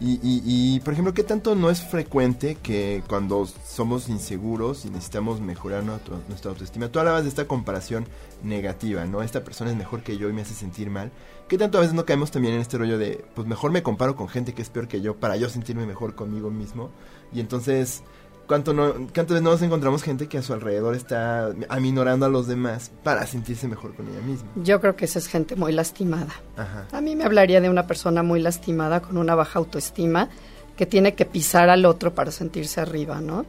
Y, y, por ejemplo, ¿qué tanto no es frecuente que cuando somos inseguros y necesitamos mejorar nuestra autoestima? Tú hablabas de esta comparación negativa, ¿no? Esta persona es mejor que yo y me hace sentir mal. ¿Qué tanto a veces no caemos también en este rollo de, pues mejor me comparo con gente que es peor que yo para yo sentirme mejor conmigo mismo? Y entonces ¿Cuánto no, ¿Cuántas veces nos encontramos gente que a su alrededor está aminorando a los demás para sentirse mejor con ella misma? Yo creo que esa es gente muy lastimada. A mí me hablaría de una persona muy lastimada con una baja autoestima que tiene que pisar al otro para sentirse arriba, ¿no?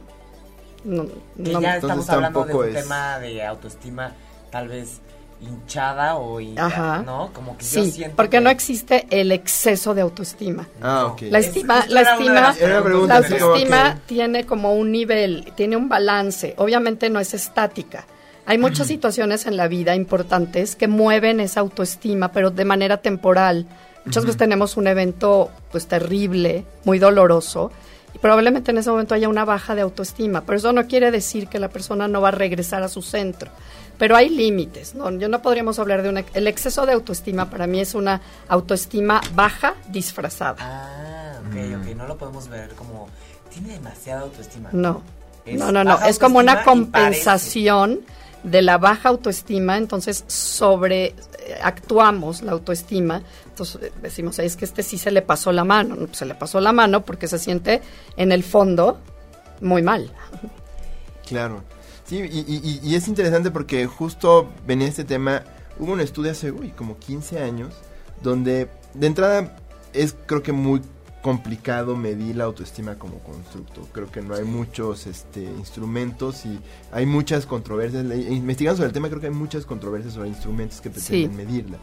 no, ya estamos hablando de un tema de autoestima tal vez hinchada o ¿no? Como que sí, yo siento porque no existe el exceso de autoestima. Ah, ok. La estima, la estima, la autoestima tiene como un nivel, tiene un balance. Obviamente no es estática. Hay muchas situaciones en la vida importantes que mueven esa autoestima, pero de manera temporal. Muchas veces tenemos un evento pues terrible, muy doloroso, y probablemente en ese momento haya una baja de autoestima, pero eso no quiere decir que la persona no va a regresar a su centro pero hay límites, ¿no? Yo no podríamos hablar de un... El exceso de autoestima para mí es una autoestima baja disfrazada. Ah, ok, ok, no lo podemos ver como... Tiene demasiada autoestima. No, no, no, no, es como una compensación de la baja autoestima, entonces sobre eh, actuamos la autoestima, entonces eh, decimos, es que este sí se le pasó la mano, no, pues se le pasó la mano porque se siente en el fondo muy mal. Claro. Sí, y, es interesante porque justo venía este tema, hubo un estudio hace uy, como 15 años, donde de entrada es creo que muy complicado medir la autoestima como constructo. Creo que no hay muchos este, instrumentos y hay muchas controversias. Investigando sobre el tema, creo que hay muchas controversias sobre instrumentos que pretenden medirla.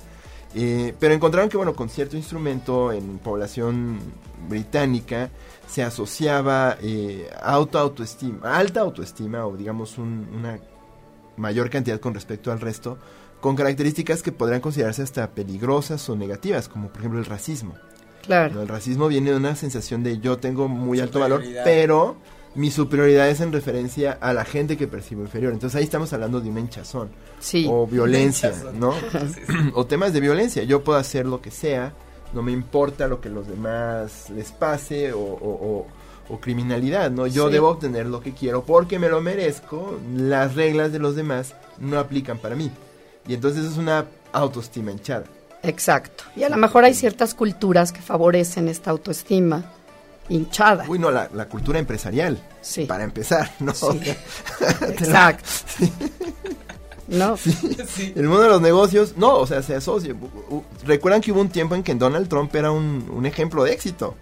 Eh, pero encontraron que, bueno, con cierto instrumento en población británica, se asociaba eh, auto autoestima, alta autoestima o digamos una mayor cantidad con respecto al resto con características que podrían considerarse hasta peligrosas o negativas, como por ejemplo el racismo. Claro. El racismo viene de una sensación de yo tengo muy alto valor, pero mi superioridad es en referencia a la gente que percibo inferior. Entonces ahí estamos hablando de una hinchazón. Sí. O violencia, ¿no? o temas de violencia. Yo puedo hacer lo que sea, no me importa lo que los demás les pase o, o, criminalidad, ¿no? Yo debo obtener lo que quiero porque me lo merezco. Las reglas de los demás no aplican para mí. Y entonces es una autoestima hinchada. Exacto. Y a lo mejor hay ciertas culturas que favorecen esta autoestima hinchada. Uy, no, la, cultura empresarial. Sí. Para empezar, ¿no? Exacto. No. El mundo de los negocios, no, o sea, se asocia. Recuerdan que hubo un tiempo en que Donald Trump era un, un ejemplo de éxito.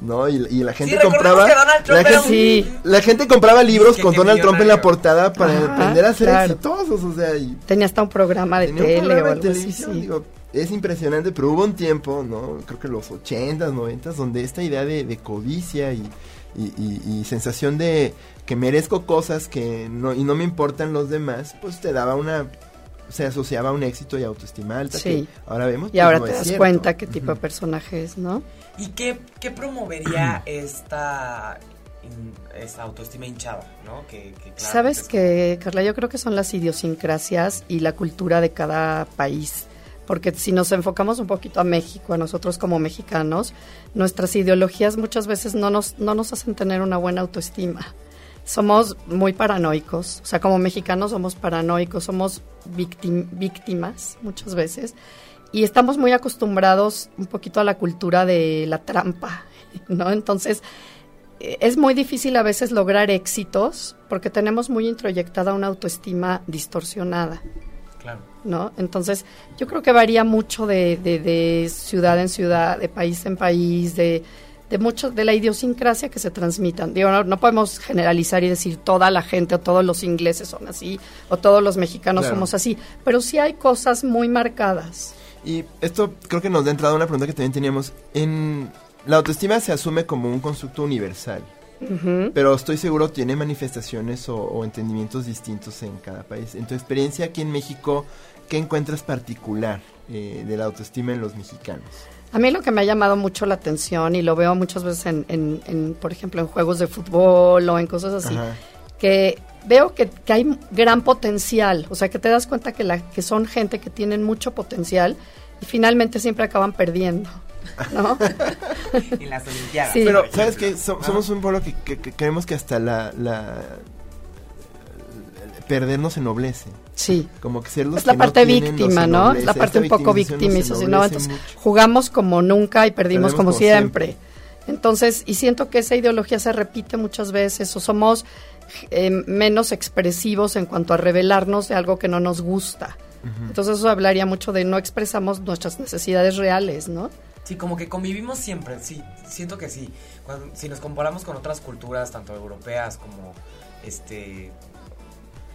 ¿no? Y, la gente compraba. La gente, la gente, compraba libros con Donald Trump en la portada para aprender a ser exitosos, o sea. tenía hasta un programa de tele o algo así. Es impresionante, pero hubo un tiempo, ¿no? Creo que los 80s, 90 donde esta idea de, codicia y, y, sensación de que merezco cosas que no, y no me importan los demás, pues te daba una se asociaba a un éxito y autoestima alta. Sí. ahora vemos. Y ahora te das cuenta qué tipo de personaje es, ¿no? ¿Y qué, qué promovería esta, esta autoestima hinchada, ¿no? Que, Sabes que, Carla, yo creo que son las idiosincrasias y la cultura de cada país. Porque si nos enfocamos un poquito a México, a nosotros como mexicanos, nuestras ideologías muchas veces no nos, no nos hacen tener una buena autoestima somos muy paranoicos, o sea, como mexicanos somos paranoicos, somos víctimas muchas veces y estamos muy acostumbrados un poquito a la cultura de la trampa, ¿no? Entonces, es muy difícil a veces lograr éxitos porque tenemos muy introyectada una autoestima distorsionada. Claro. ¿No? Entonces, yo creo que varía mucho de, de ciudad en ciudad, de país en país, de, de mucho de la idiosincrasia que se transmitan. Digo, no, podemos generalizar y decir toda la gente o todos los ingleses son así o todos los mexicanos somos así, pero sí hay cosas muy marcadas. Y esto creo que nos da entrada una pregunta que también teníamos. En la autoestima se asume como un constructo universal. Pero estoy seguro tiene manifestaciones o, entendimientos distintos en cada país. En tu experiencia aquí en México, ¿qué encuentras particular eh, de la autoestima en los mexicanos? A mí lo que me ha llamado mucho la atención y lo veo muchas veces en, en, por ejemplo, en juegos de fútbol o en cosas así, que veo que, hay gran potencial, o sea, que te das cuenta que, la, que son gente que tienen mucho potencial y finalmente siempre acaban perdiendo. ¿No? en las Olimpiadas. Pero, ¿sabes qué? somos un pueblo que, que, creemos que hasta la, la perder se ennoblece. Sí. Como que ser los Es la parte víctima, ¿no? La parte un poco víctima. ¿no? Entonces, jugamos como nunca y perdimos, como, siempre. Entonces, y siento que esa ideología se repite muchas veces, o somos eh, menos expresivos en cuanto a revelarnos de algo que no nos gusta. Entonces, eso hablaría mucho de no expresamos nuestras necesidades reales, ¿no? Sí, como que convivimos siempre, sí, siento que sí. si nos comparamos con otras culturas, tanto europeas como este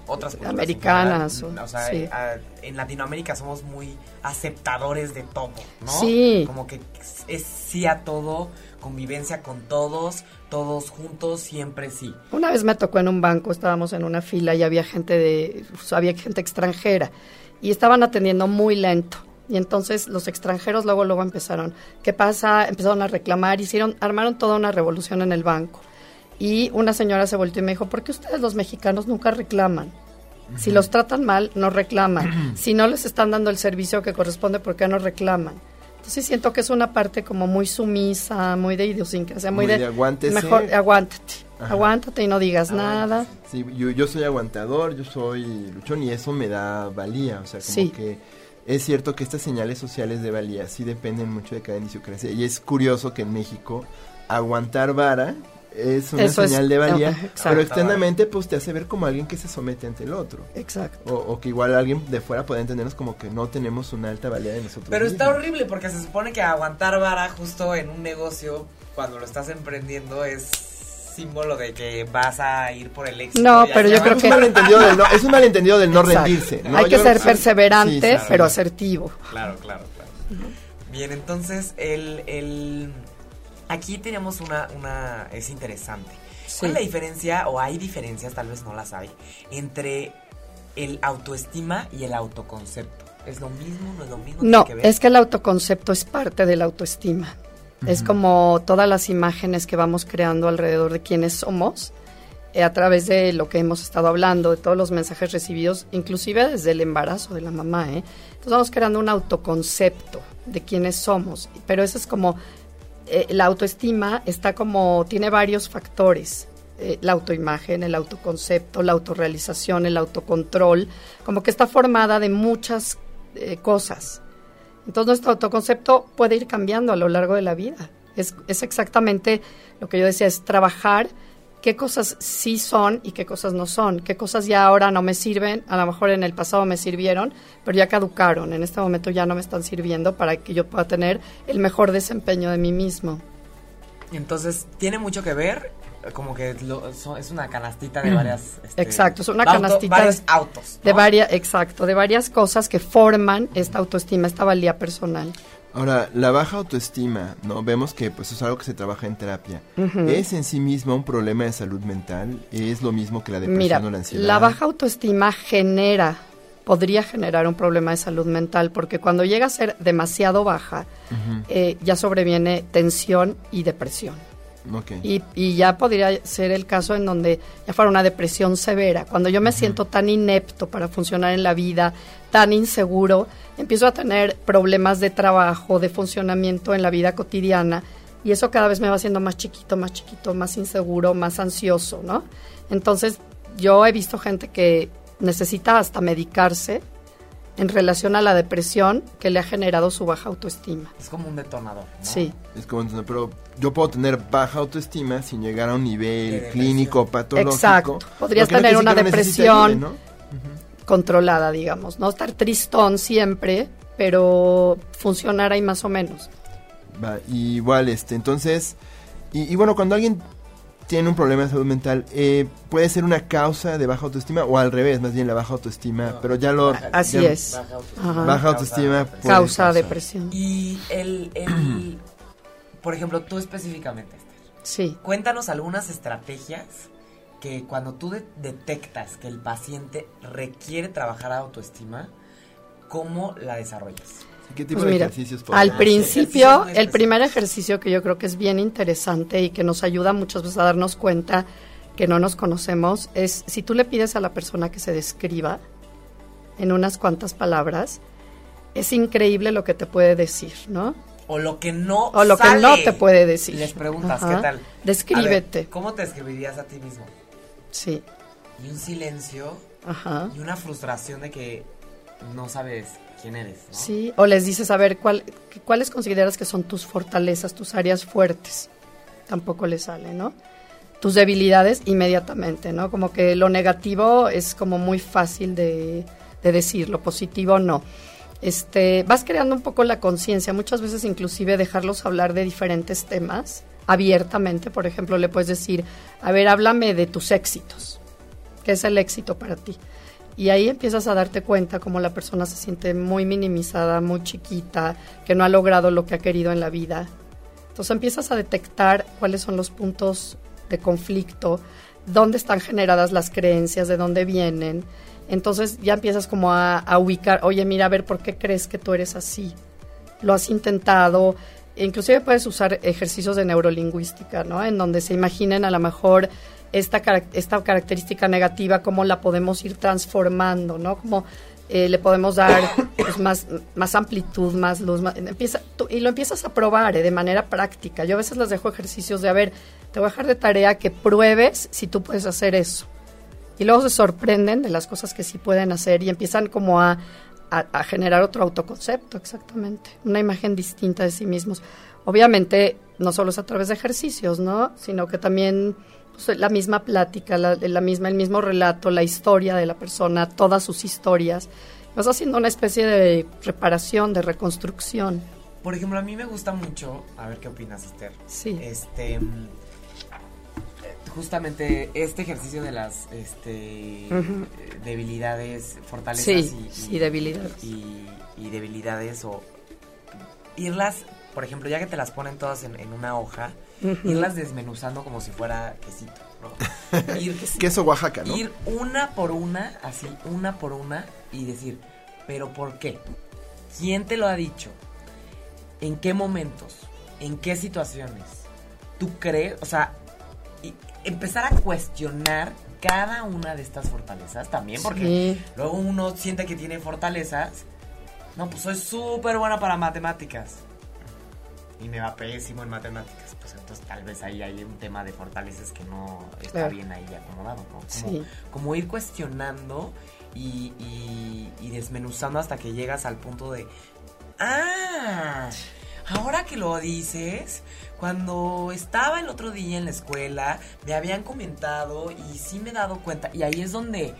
otras culturas americanas. o, sea, en Latinoamérica somos muy aceptadores de todo, ¿no? Sí. Como que es sí a todo, convivencia con todos, todos juntos, siempre sí. Una vez me tocó en un banco, estábamos en una fila y había gente de, había gente extranjera y estaban atendiendo muy lento. Y entonces los extranjeros luego luego empezaron, ¿qué pasa? Empezaron a reclamar, hicieron, armaron toda una revolución en el banco. Y una señora se volvió y me dijo, ¿por qué ustedes los mexicanos nunca reclaman? Si los tratan mal, no reclaman. si no les están dando el servicio que corresponde, ¿por qué no reclaman? Entonces siento que es una parte como muy sumisa, muy de idiosincrasia, muy, muy de, mejor aguántate, aguántate y no digas nada. Sí, yo, yo soy aguantador, yo soy luchón y eso me da valía, o sea, como que es cierto que estas señales sociales de valía sí dependen mucho de cada idiosincrasia y es curioso que en México aguantar vara es una señal de valía, pero externamente pues te hace ver como alguien que se somete ante el otro. Exacto. O, que igual alguien de fuera puede entendernos como que no tenemos una alta valía de nosotros. Pero está horrible porque se supone que aguantar vara justo en un negocio cuando lo estás emprendiendo es símbolo de que vas a ir por el éxito. No, pero yo creo es que... Un malentendido del no, es un malentendido del no rendirse. Hay que ser perseverante, pero asertivo. Claro, claro, claro. Bien, entonces el, el aquí tenemos una, una es interesante. ¿Cuál es la diferencia, o hay diferencias, tal vez no las hay, entre el autoestima y el autoconcepto. ¿Es lo mismo? ¿No es lo mismo? No, es que el autoconcepto es parte de la autoestima. Es como todas las imágenes que vamos creando alrededor de quiénes somos eh, a través de lo que hemos estado hablando, de todos los mensajes recibidos, inclusive desde el embarazo de la mamá. ¿eh? Entonces vamos creando un autoconcepto de quiénes somos, pero eso es como eh, la autoestima está como tiene varios factores. Eh, la autoimagen, el autoconcepto, la autorrealización, el autocontrol, como que está formada de muchas cosas. Entonces nuestro autoconcepto puede ir cambiando a lo largo de la vida. Es, es exactamente lo que yo decía, es trabajar qué cosas sí son y qué cosas no son, qué cosas ya ahora no me sirven, a lo mejor en el pasado me sirvieron, pero ya caducaron, en este momento ya no me están sirviendo para que yo pueda tener el mejor desempeño de mí mismo. Entonces, tiene mucho que ver como que es una canastita de varias este, exacto es una canastita varios autos de varias exacto de varias cosas que forman esta autoestima esta valía personal Ahora, la baja autoestima, ¿no? Vemos que pues es algo que se trabaja en terapia. ¿Es en sí misma un problema de salud mental? ¿Es lo mismo que la depresión o la ansiedad? La baja autoestima genera, podría generar un problema de salud mental, porque cuando llega a ser demasiado baja, eh, ya sobreviene tensión y depresión. Y, y, ya podría ser el caso en donde ya fuera una depresión severa. Cuando yo me siento tan inepto para funcionar en la vida, tan inseguro, empiezo a tener problemas de trabajo, de funcionamiento en la vida cotidiana. Y eso cada vez me va haciendo más chiquito, más chiquito, más inseguro, más ansioso, ¿no? Entonces, yo he visto gente que necesita hasta medicarse en relación a la depresión que le ha generado su baja autoestima. Es como un detonador. ¿no? Sí. Es como un pero yo puedo tener baja autoestima sin llegar a un nivel clínico, patológico. Exacto. Podrías tener una depresión controlada, digamos, no estar tristón siempre, pero funcionar ahí más o menos. Va, igual, este, entonces, y bueno, cuando alguien tienen un problema de salud mental, eh, puede ser una causa de baja autoestima o al revés, más bien la baja autoestima, pero ya lo... Así es. Baja autoestima. Causa, depresión. Y el, el por ejemplo, tú específicamente, Sí. Cuéntanos algunas estrategias que cuando tú detectas que el paciente requiere trabajar autoestima, ¿cómo la desarrollas? ¿Qué tipo pues de ejercicios Al principio, el primer ejercicio que yo creo que es bien interesante y que nos ayuda muchas veces a darnos cuenta que no nos conocemos es si tú le pides a la persona que se describa en unas cuantas palabras, es increíble lo que te puede decir, ¿no? O lo que no O lo que no te puede decir. Les preguntas, ¿qué tal? Descríbete. ¿Cómo te describirías a ti mismo? Sí. Y un silencio Ajá. y una frustración de que no sabes quién eres. Sí, o les dices, a ver, ¿cuál, ¿cuáles consideras que son tus fortalezas, tus áreas fuertes? Tampoco le sale, ¿no? Tus debilidades inmediatamente, ¿no? Como que lo negativo es como muy fácil de, de decir, lo positivo no. Este, vas creando un poco la conciencia, muchas veces inclusive dejarlos hablar de diferentes temas abiertamente, por ejemplo, le puedes decir, a ver, háblame de tus éxitos. ¿Qué es el éxito para ti? Y ahí empiezas a darte cuenta cómo la persona se siente muy minimizada, muy chiquita, que no ha logrado lo que ha querido en la vida. Entonces empiezas a detectar cuáles son los puntos de conflicto, dónde están generadas las creencias, de dónde vienen. Entonces ya empiezas como a, ubicar, oye, mira, a ver, ¿por qué crees que tú eres así? ¿Lo has intentado? Inclusive puedes usar ejercicios de neurolingüística, ¿no? En donde se imaginen a lo mejor esta, esta característica negativa, cómo la podemos ir transformando, ¿no? Como eh, le podemos dar pues, más, más amplitud, más luz, empieza, y lo empiezas a probar eh, de manera práctica. Yo a veces les dejo ejercicios de, a ver, te voy a dejar de tarea que pruebes si tú puedes hacer eso. Y luego se sorprenden de las cosas que sí pueden hacer y empiezan como a, a generar otro autoconcepto, exactamente, una imagen distinta de sí mismos. Obviamente, no solo es a través de ejercicios, ¿no? Sino que también pues, la misma plática, la, la, misma, el mismo relato, la historia de la persona, todas sus historias. Vas haciendo una especie de reparación, de reconstrucción. Por ejemplo, a mí me gusta mucho, a ver qué opinas, Esther. Sí. Este, justamente este ejercicio de las este, debilidades, fortalezas y, debilidades. Y, debilidades o irlas, por ejemplo, ya que te las ponen todas en, en una hoja, irlas desmenuzando como si fuera quesito, ¿no? Ir, Queso Oaxaca, ¿no? Ir una por una, así, una por una, y decir, ¿pero por qué? ¿Quién te lo ha dicho? ¿En qué momentos? ¿En qué situaciones? ¿Tú crees? O sea, y empezar a cuestionar cada una de estas fortalezas también, porque luego uno siente que tiene fortalezas. No, pues soy súper buena para matemáticas. Y me va pésimo en matemáticas. Pues entonces tal vez ahí hay un tema de fortalezas que no está bien ahí acomodado, ¿no? Como, como ir cuestionando y, y desmenuzando hasta que llegas al punto de, Ah, ahora que lo dices, cuando estaba el otro día en la escuela, me habían comentado y sí me he dado cuenta. Y ahí es donde,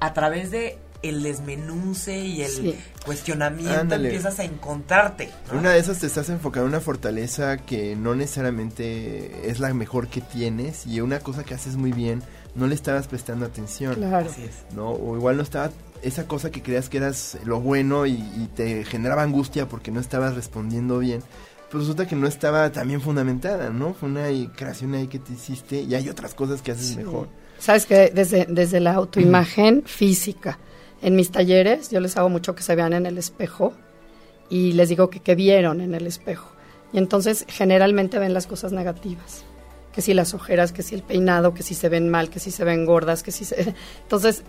a través de el desmenuce y el cuestionamiento empiezas a encontrarte. Una de esas te estás enfocando en una fortaleza que no necesariamente es la mejor que tienes y una cosa que haces muy bien no le estabas prestando atención. Claro. ¿no? O igual no estaba esa cosa que creías que eras lo bueno y, te generaba angustia porque no estabas respondiendo bien, pues resulta que no estaba tan bien fundamentada, ¿no? Fue una creación ahí que te hiciste y hay otras cosas que haces mejor. Sabes que desde, desde la autoimagen física, en mis talleres yo les hago mucho que se vean en el espejo y les digo que, que vieron en el espejo. Y entonces generalmente ven las cosas negativas que si las ojeras, que si el peinado, que si se ven mal, que si se ven gordas, que si se... Entonces,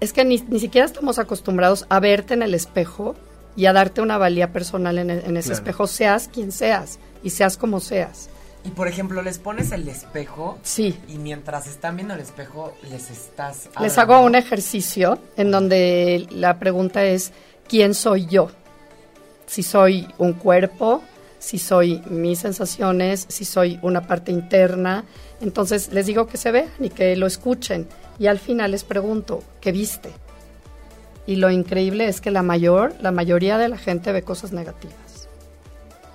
es que ni, siquiera estamos acostumbrados a verte en el espejo y a darte una valía personal en, ese espejo, seas quien seas y seas como seas. Y por ejemplo, les pones el espejo. Sí. Y mientras están viendo el espejo, les estás. Les hago un ejercicio en donde la pregunta es: ¿quién soy yo? Si soy un cuerpo, si soy mis sensaciones, si soy una parte interna. Entonces les digo que se vean y que lo escuchen y al final les pregunto, ¿qué viste? Y lo increíble es que la mayor, la mayoría de la gente ve cosas negativas.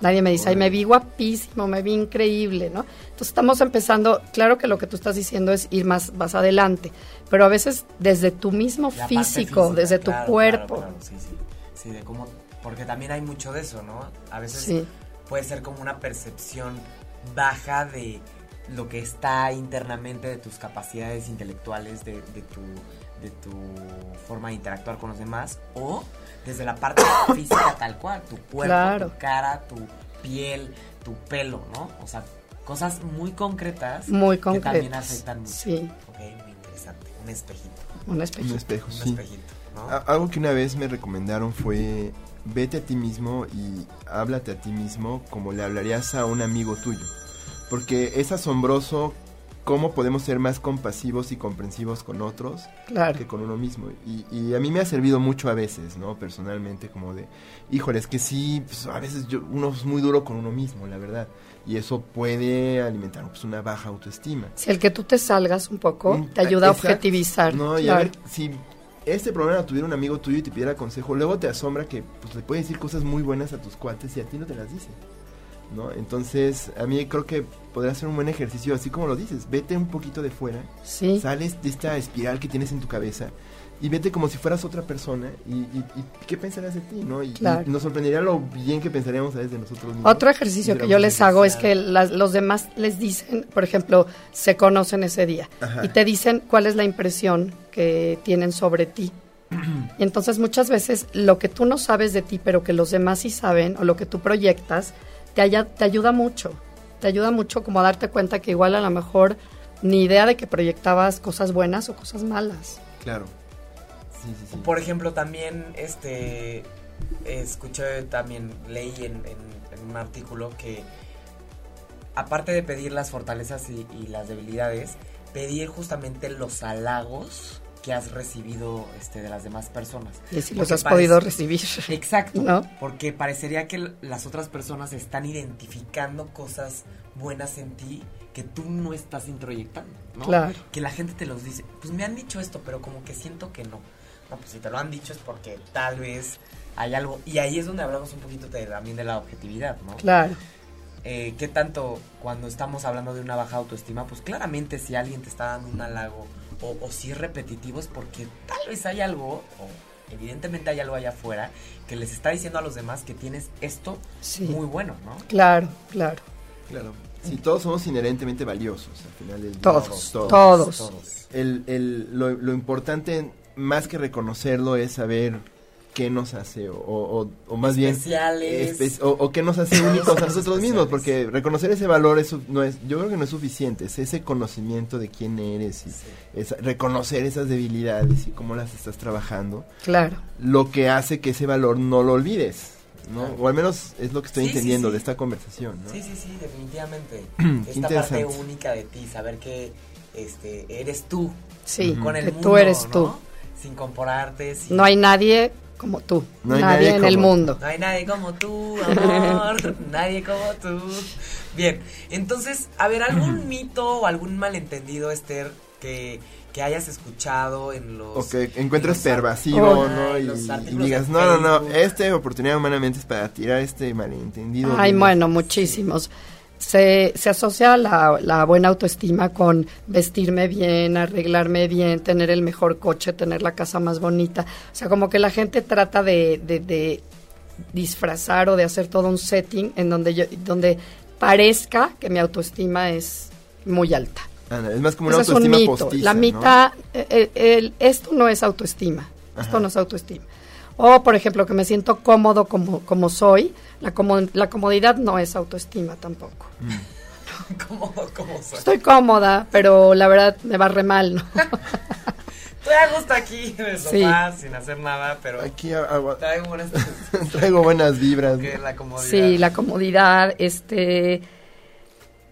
Nadie me dice, ay, me vi guapísimo, me vi increíble, ¿no? Entonces estamos empezando, claro que lo que tú estás diciendo es ir más, más adelante, pero a veces desde tu mismo físico, desde tu cuerpo. sí, sí, sí, de cómo, porque también hay mucho de eso, ¿no? A veces puede ser como una percepción baja de lo que está internamente de tus capacidades intelectuales, de, tu, de tu forma de interactuar con los demás, o desde la parte física tal cual, tu cuerpo, tu cara, tu piel, tu pelo, ¿no? O sea, cosas muy concretas muy que también afectan mucho. Sí. Ok, muy interesante. Un espejito. Un espejito. Un espejo, Un espejito, ¿no? Algo que una vez me recomendaron fue vete a ti mismo y háblate a ti mismo como le hablarías a un amigo tuyo porque es asombroso cómo podemos ser más compasivos y comprensivos con otros que con uno mismo. Y, a mí me ha servido mucho a veces, ¿no? Personalmente, como de, híjole, es que sí, pues, a veces yo, uno es muy duro con uno mismo, la verdad. Y eso puede alimentar pues, una baja autoestima. Si el que tú te salgas un poco mm, te ayuda a objetivizar. No, y a ver, si este problema tuviera un amigo tuyo y te pidiera consejo, luego te asombra que pues, le puede decir cosas muy buenas a tus cuates y a ti no te las dice. ¿No? Entonces, a mí creo que podría ser un buen ejercicio, así como lo dices, vete un poquito de fuera, sales de esta espiral que tienes en tu cabeza y vete como si fueras otra persona y, qué pensarás de ti, ¿no? Y, nos sorprendería lo bien que pensaríamos a veces de nosotros mismos. Otro ejercicio que yo les hago es que los demás les dicen, por ejemplo, se conocen ese día y te dicen cuál es la impresión que tienen sobre ti. Y entonces muchas veces lo que tú no sabes de ti, pero que los demás sí saben, o lo que tú proyectas, te, te ayuda mucho. Te ayuda mucho como a darte cuenta que igual a lo mejor ni idea de que proyectabas cosas buenas o cosas malas. Claro. Por ejemplo, también este escuché también, leí en, un artículo que aparte de pedir las fortalezas y, y las debilidades, pedir justamente los halagos que has recibido este, de las demás personas. Y si los has podido recibir. Exacto. ¿no? Porque parecería que las otras personas están identificando cosas buenas en ti que tú no estás introyectando, ¿no? Claro. Que la gente te los dice, pues me han dicho esto, pero como que siento que no. No, pues si te lo han dicho es porque tal vez hay algo. Y ahí es donde hablamos un poquito también de la objetividad, ¿no? Claro. Eh, ¿Qué tanto cuando estamos hablando de una baja autoestima? Pues claramente si alguien te está dando un halago o, si es repetitivo es porque tal vez hay algo, o evidentemente hay algo allá afuera, que les está diciendo a los demás que tienes esto muy bueno, ¿no? Claro, claro. Claro. Sí, todos somos inherentemente valiosos al final del todos, Todos, todos. El, el, lo, lo importante, más que reconocerlo, es saber qué nos hace o, o, más bien o, o, qué nos hace únicos a nosotros mismos porque reconocer ese valor eso no es yo creo que no es suficiente es ese conocimiento de quién eres y es reconocer esas debilidades y cómo las estás trabajando claro lo que hace que ese valor no lo olvides ¿no? O al menos es lo que estoy entendiendo de esta conversación, ¿no? Sí, sí, sí, definitivamente. esta parte única de ti, saber que este eres tú. Sí, con el que tú eres tú. Sin compararte. No hay nadie como tú. nadie, en el mundo. No hay nadie como tú, amor. nadie como tú. Bien, entonces, a ver, ¿algún mito o algún malentendido, Esther, que, que hayas escuchado en los... O que encuentres pervasivo, ¿no? Y, digas, no, no, no, esta oportunidad humanamente es para tirar este malentendido. Ay, bueno, muchísimos se, se asocia la, la, buena autoestima con vestirme bien, arreglarme bien, tener el mejor coche, tener la casa más bonita. O sea, como que la gente trata de, de, disfrazar o de hacer todo un setting en donde, yo, donde parezca que mi autoestima es muy alta. es más como una autoestima es un mito. la mitad, eh, eh, esto no es autoestima. Esto no es autoestima. O, por ejemplo, que me siento cómodo como, como soy. La, la comodidad no es autoestima tampoco. Mm. cómodo como soy. Estoy cómoda, pero la verdad me va re mal, ¿no? Estoy a gusto aquí en el sofá sin hacer nada, pero aquí traigo, buenas, traigo buenas vibras. La comodidad. Sí, la comodidad, este...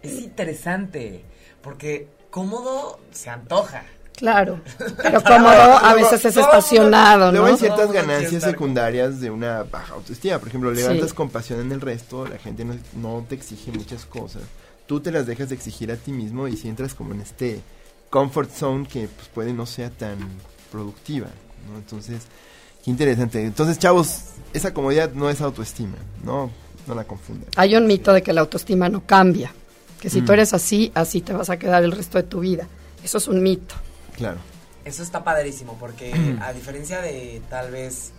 Es interesante, porque cómodo se antoja. Claro, pero cómodo a veces es estacionado, ¿no? Luego hay ciertas ganancias secundarias de una baja autoestima. Por ejemplo, levantas compasión en el resto, la gente no, te exige muchas cosas. Tú te las dejas de exigir a ti mismo y si entras como en este comfort zone que pues, puede no sea tan productiva, ¿no? Entonces, qué interesante. Entonces, chavos, esa comodidad no es autoestima, ¿no? No la confundan. Hay un mito de que la autoestima no cambia, que si tú mm. eres así, así te vas a quedar el resto de tu vida. Eso es un mito. Claro. Eso está padrísimo porque a diferencia de tal vez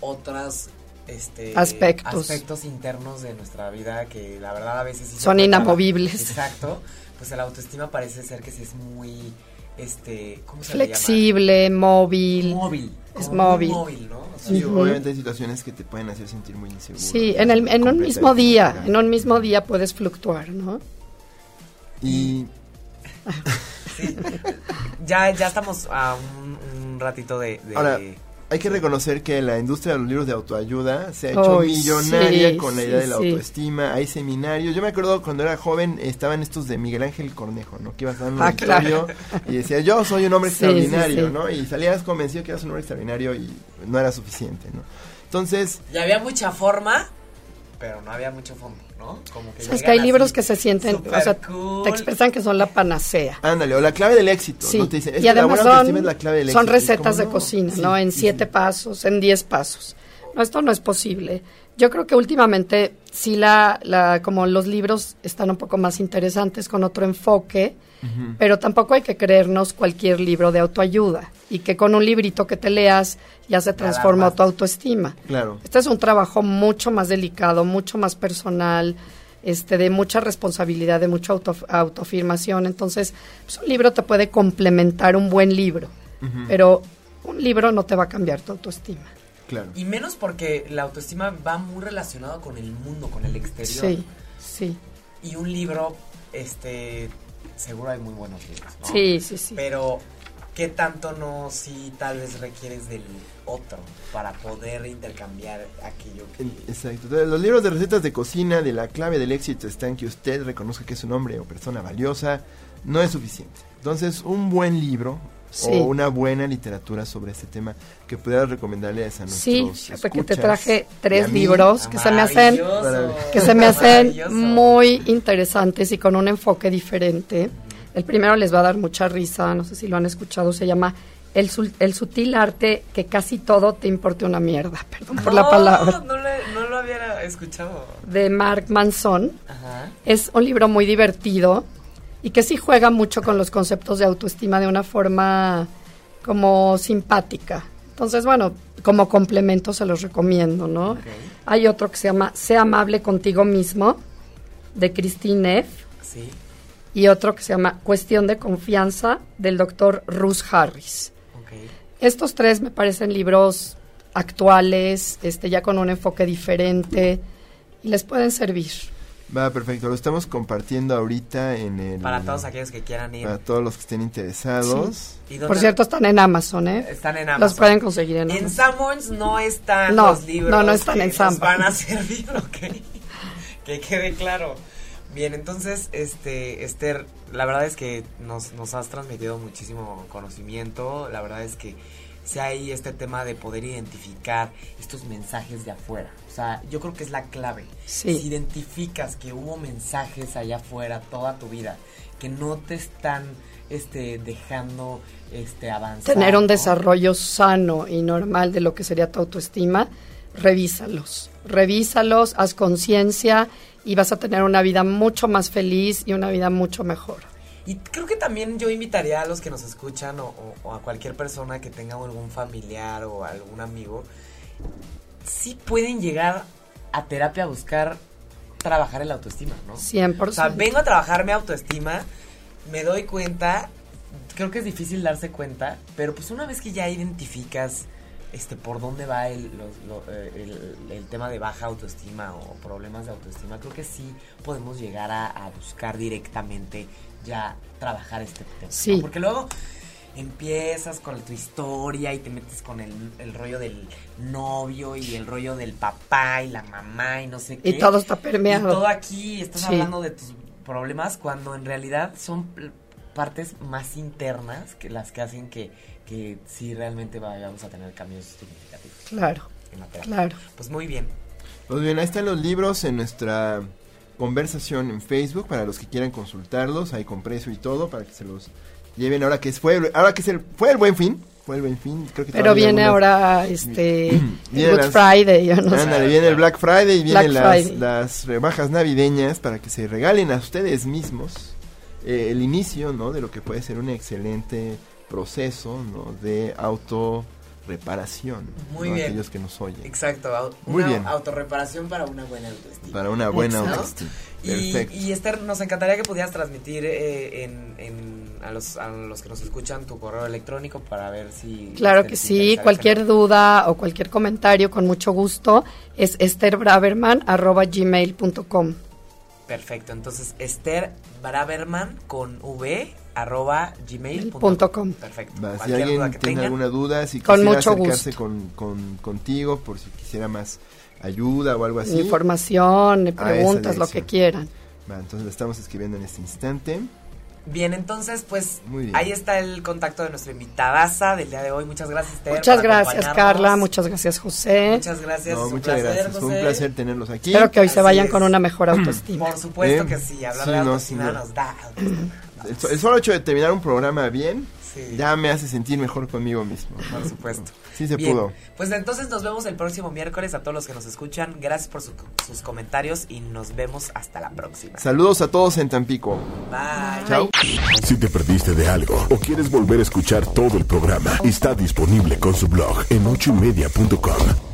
otras este, aspectos. aspectos internos de nuestra vida que la verdad a veces son inamovibles. Exacto. Pues el autoestima parece ser que es muy este, ¿cómo se flexible, móvil. Móvil. Es móvil. móvil ¿no? sí, obviamente hay situaciones que te pueden hacer sentir muy inseguro. Sí, en, el, en un mismo día, en un mismo día puedes fluctuar, ¿no? Y ya, ya estamos a un, ratito de, Ahora, hay que reconocer que la industria de los libros de autoayuda se ha hecho millonaria con la idea de la autoestima. Hay seminarios. Yo me acuerdo cuando era joven estaban estos de Miguel Ángel Cornejo, ¿no? Que ibas a un ah, y decía, yo soy un hombre extraordinario, ¿no? Y salías convencido que eras un hombre extraordinario y no era suficiente, ¿no? Entonces... Y había mucha forma, pero no había mucho fondo. Como que es que hay libros que se sienten, o sea, te expresan que son la panacea. Ándale, o la clave del éxito. Sí. y además son, recetas de cocina, ¿no? En siete pasos, en diez pasos. No, esto no es posible. Yo creo que últimamente sí la, la, como los libros están un poco más interesantes con otro enfoque, pero tampoco hay que creernos cualquier libro de autoayuda y que con un librito que te leas ya se transforma tu autoestima. Claro. Este es un trabajo mucho más delicado, mucho más personal, este, de mucha responsabilidad, de mucha autoafirmación. Entonces, pues, un libro te puede complementar un buen libro, pero un libro no te va a cambiar tu autoestima. Claro. Y menos porque la autoestima va muy relacionado con el mundo, con el exterior. Sí, sí. Y un libro, este, seguro hay muy buenos libros, ¿no? Sí, sí, sí. Pero, ¿qué tanto no si tal vez requieres del otro para poder intercambiar aquello que... Exacto. los libros de recetas de cocina de la clave del éxito está en que usted reconozca que es un hombre o persona valiosa, no es suficiente. Entonces, un buen libro o una buena literatura sobre este tema que pudiera recomendarle a nuestros Sí, porque te traje tres libros que se me hacen que se me hacen muy interesantes y con un enfoque diferente. El primero les va a dar mucha risa, no sé si lo han escuchado, se llama el, el sutil arte que casi todo te importe una mierda, perdón por la palabra. No, no, lo había escuchado. De Mark Manson. Es un libro muy divertido y que sí juega mucho con los conceptos de autoestima de una forma como simpática. Entonces, bueno, como complemento se los recomiendo, ¿no? Hay otro que se llama Sea amable contigo mismo. de Christine Neff. Sí. Y otro que se llama Cuestión de Confianza del doctor Ruth Harris. Estos tres me parecen libros actuales, este, ya con un enfoque diferente y les pueden servir. Va, perfecto. Lo estamos compartiendo ahorita en el... Para todos aquellos que quieran ir. Para todos los que estén interesados. Por cierto, están en Amazon, ¿eh? Están en Amazon. Los pueden conseguir en Amazon. En Sanborns no están los libros. No, no están en Sanborns. van a servir, ok. que quede claro. Bien, entonces, este, Esther, la verdad es que nos, nos has transmitido muchísimo conocimiento. La verdad es que si hay este tema de poder identificar estos mensajes de afuera. O sea, yo creo que es la clave. Si identificas que hubo mensajes allá afuera toda tu vida que no te están este dejando este avanzar. Tener un desarrollo sano y normal de lo que sería tu autoestima, revísalos. Revísalos, haz conciencia y vas a tener una vida mucho más feliz y una vida mucho mejor. Y creo que también yo invitaría a los que nos escuchan o, a cualquier persona que tenga algún familiar o algún amigo, sí pueden llegar a terapia a buscar trabajar el autoestima, ¿no? 100%. O sea, vengo a trabajar mi autoestima, me doy cuenta, creo que es difícil darse cuenta, pero pues una vez que ya identificas este por dónde va el, eh, el, tema de baja autoestima o problemas de autoestima, creo que sí podemos llegar a, a buscar directamente ya trabajar este tema. Sí. Porque luego empiezas con tu historia y te metes con el, el, rollo del novio y el rollo del papá y la mamá y no sé qué. Y todo está permeado. Y todo aquí estás hablando de tus problemas cuando en realidad son partes más internas que las que hacen que, que sí realmente vayamos a tener cambios significativos. Claro. claro. Pues muy bien. Pues bien, ahí están los libros en nuestra conversación en Facebook para los que quieran consultarlos, ahí con precio y todo, para que se los lleven ahora que fue, ahora que es el, fue el buen fin. Fue el buen fin, creo que Pero viene ahora este Good Friday, yo no sé. viene el Black Friday y vienen las, las rebajas navideñas para que se regalen a ustedes mismos eh, el inicio, ¿no? De lo que puede ser un excelente proceso, ¿no? De auto reparación. Muy bien. Aquellos que nos oyen. Exacto. Muy una bien. autorreparación para una buena autoestima. Para una buena autoestima. Y, y, Esther, nos encantaría que pudieras transmitir eh, en, a, los, a los que nos escuchan tu correo electrónico para ver si... Claro que sí, cualquier duda o cualquier comentario con mucho gusto es esterbraverman.gmail.com Perfecto, entonces Esther Braverman con V arroba gmail.com. Perfecto. si alguien tiene alguna duda, si con quisiera acercarse con, con, contigo por si quisiera más ayuda o algo así. Información, preguntas, lo que quieran. entonces lo estamos escribiendo en este instante. Bien, entonces, pues ahí está el contacto de nuestra invitadaza del día de hoy. Muchas gracias, Ter, Muchas gracias, Carla. Muchas gracias, José. Muchas gracias. muchas gracias. Fue un placer tenerlos aquí. Espero que hoy se vayan con una mejor autoestima. Por supuesto ¿Eh? que sí. Hablar de autoestima nos da el, solo hecho de terminar un programa bien ya me hace sentir mejor conmigo mismo. Por supuesto. Sí se pudo. Pues entonces nos vemos el próximo miércoles a todos los que nos escuchan. Gracias por sus comentarios y nos vemos hasta la próxima. Saludos a todos en Tampico. Bye. Chao. Si te perdiste de algo o quieres volver a escuchar todo el programa, está disponible con su blog en ochoymedia.com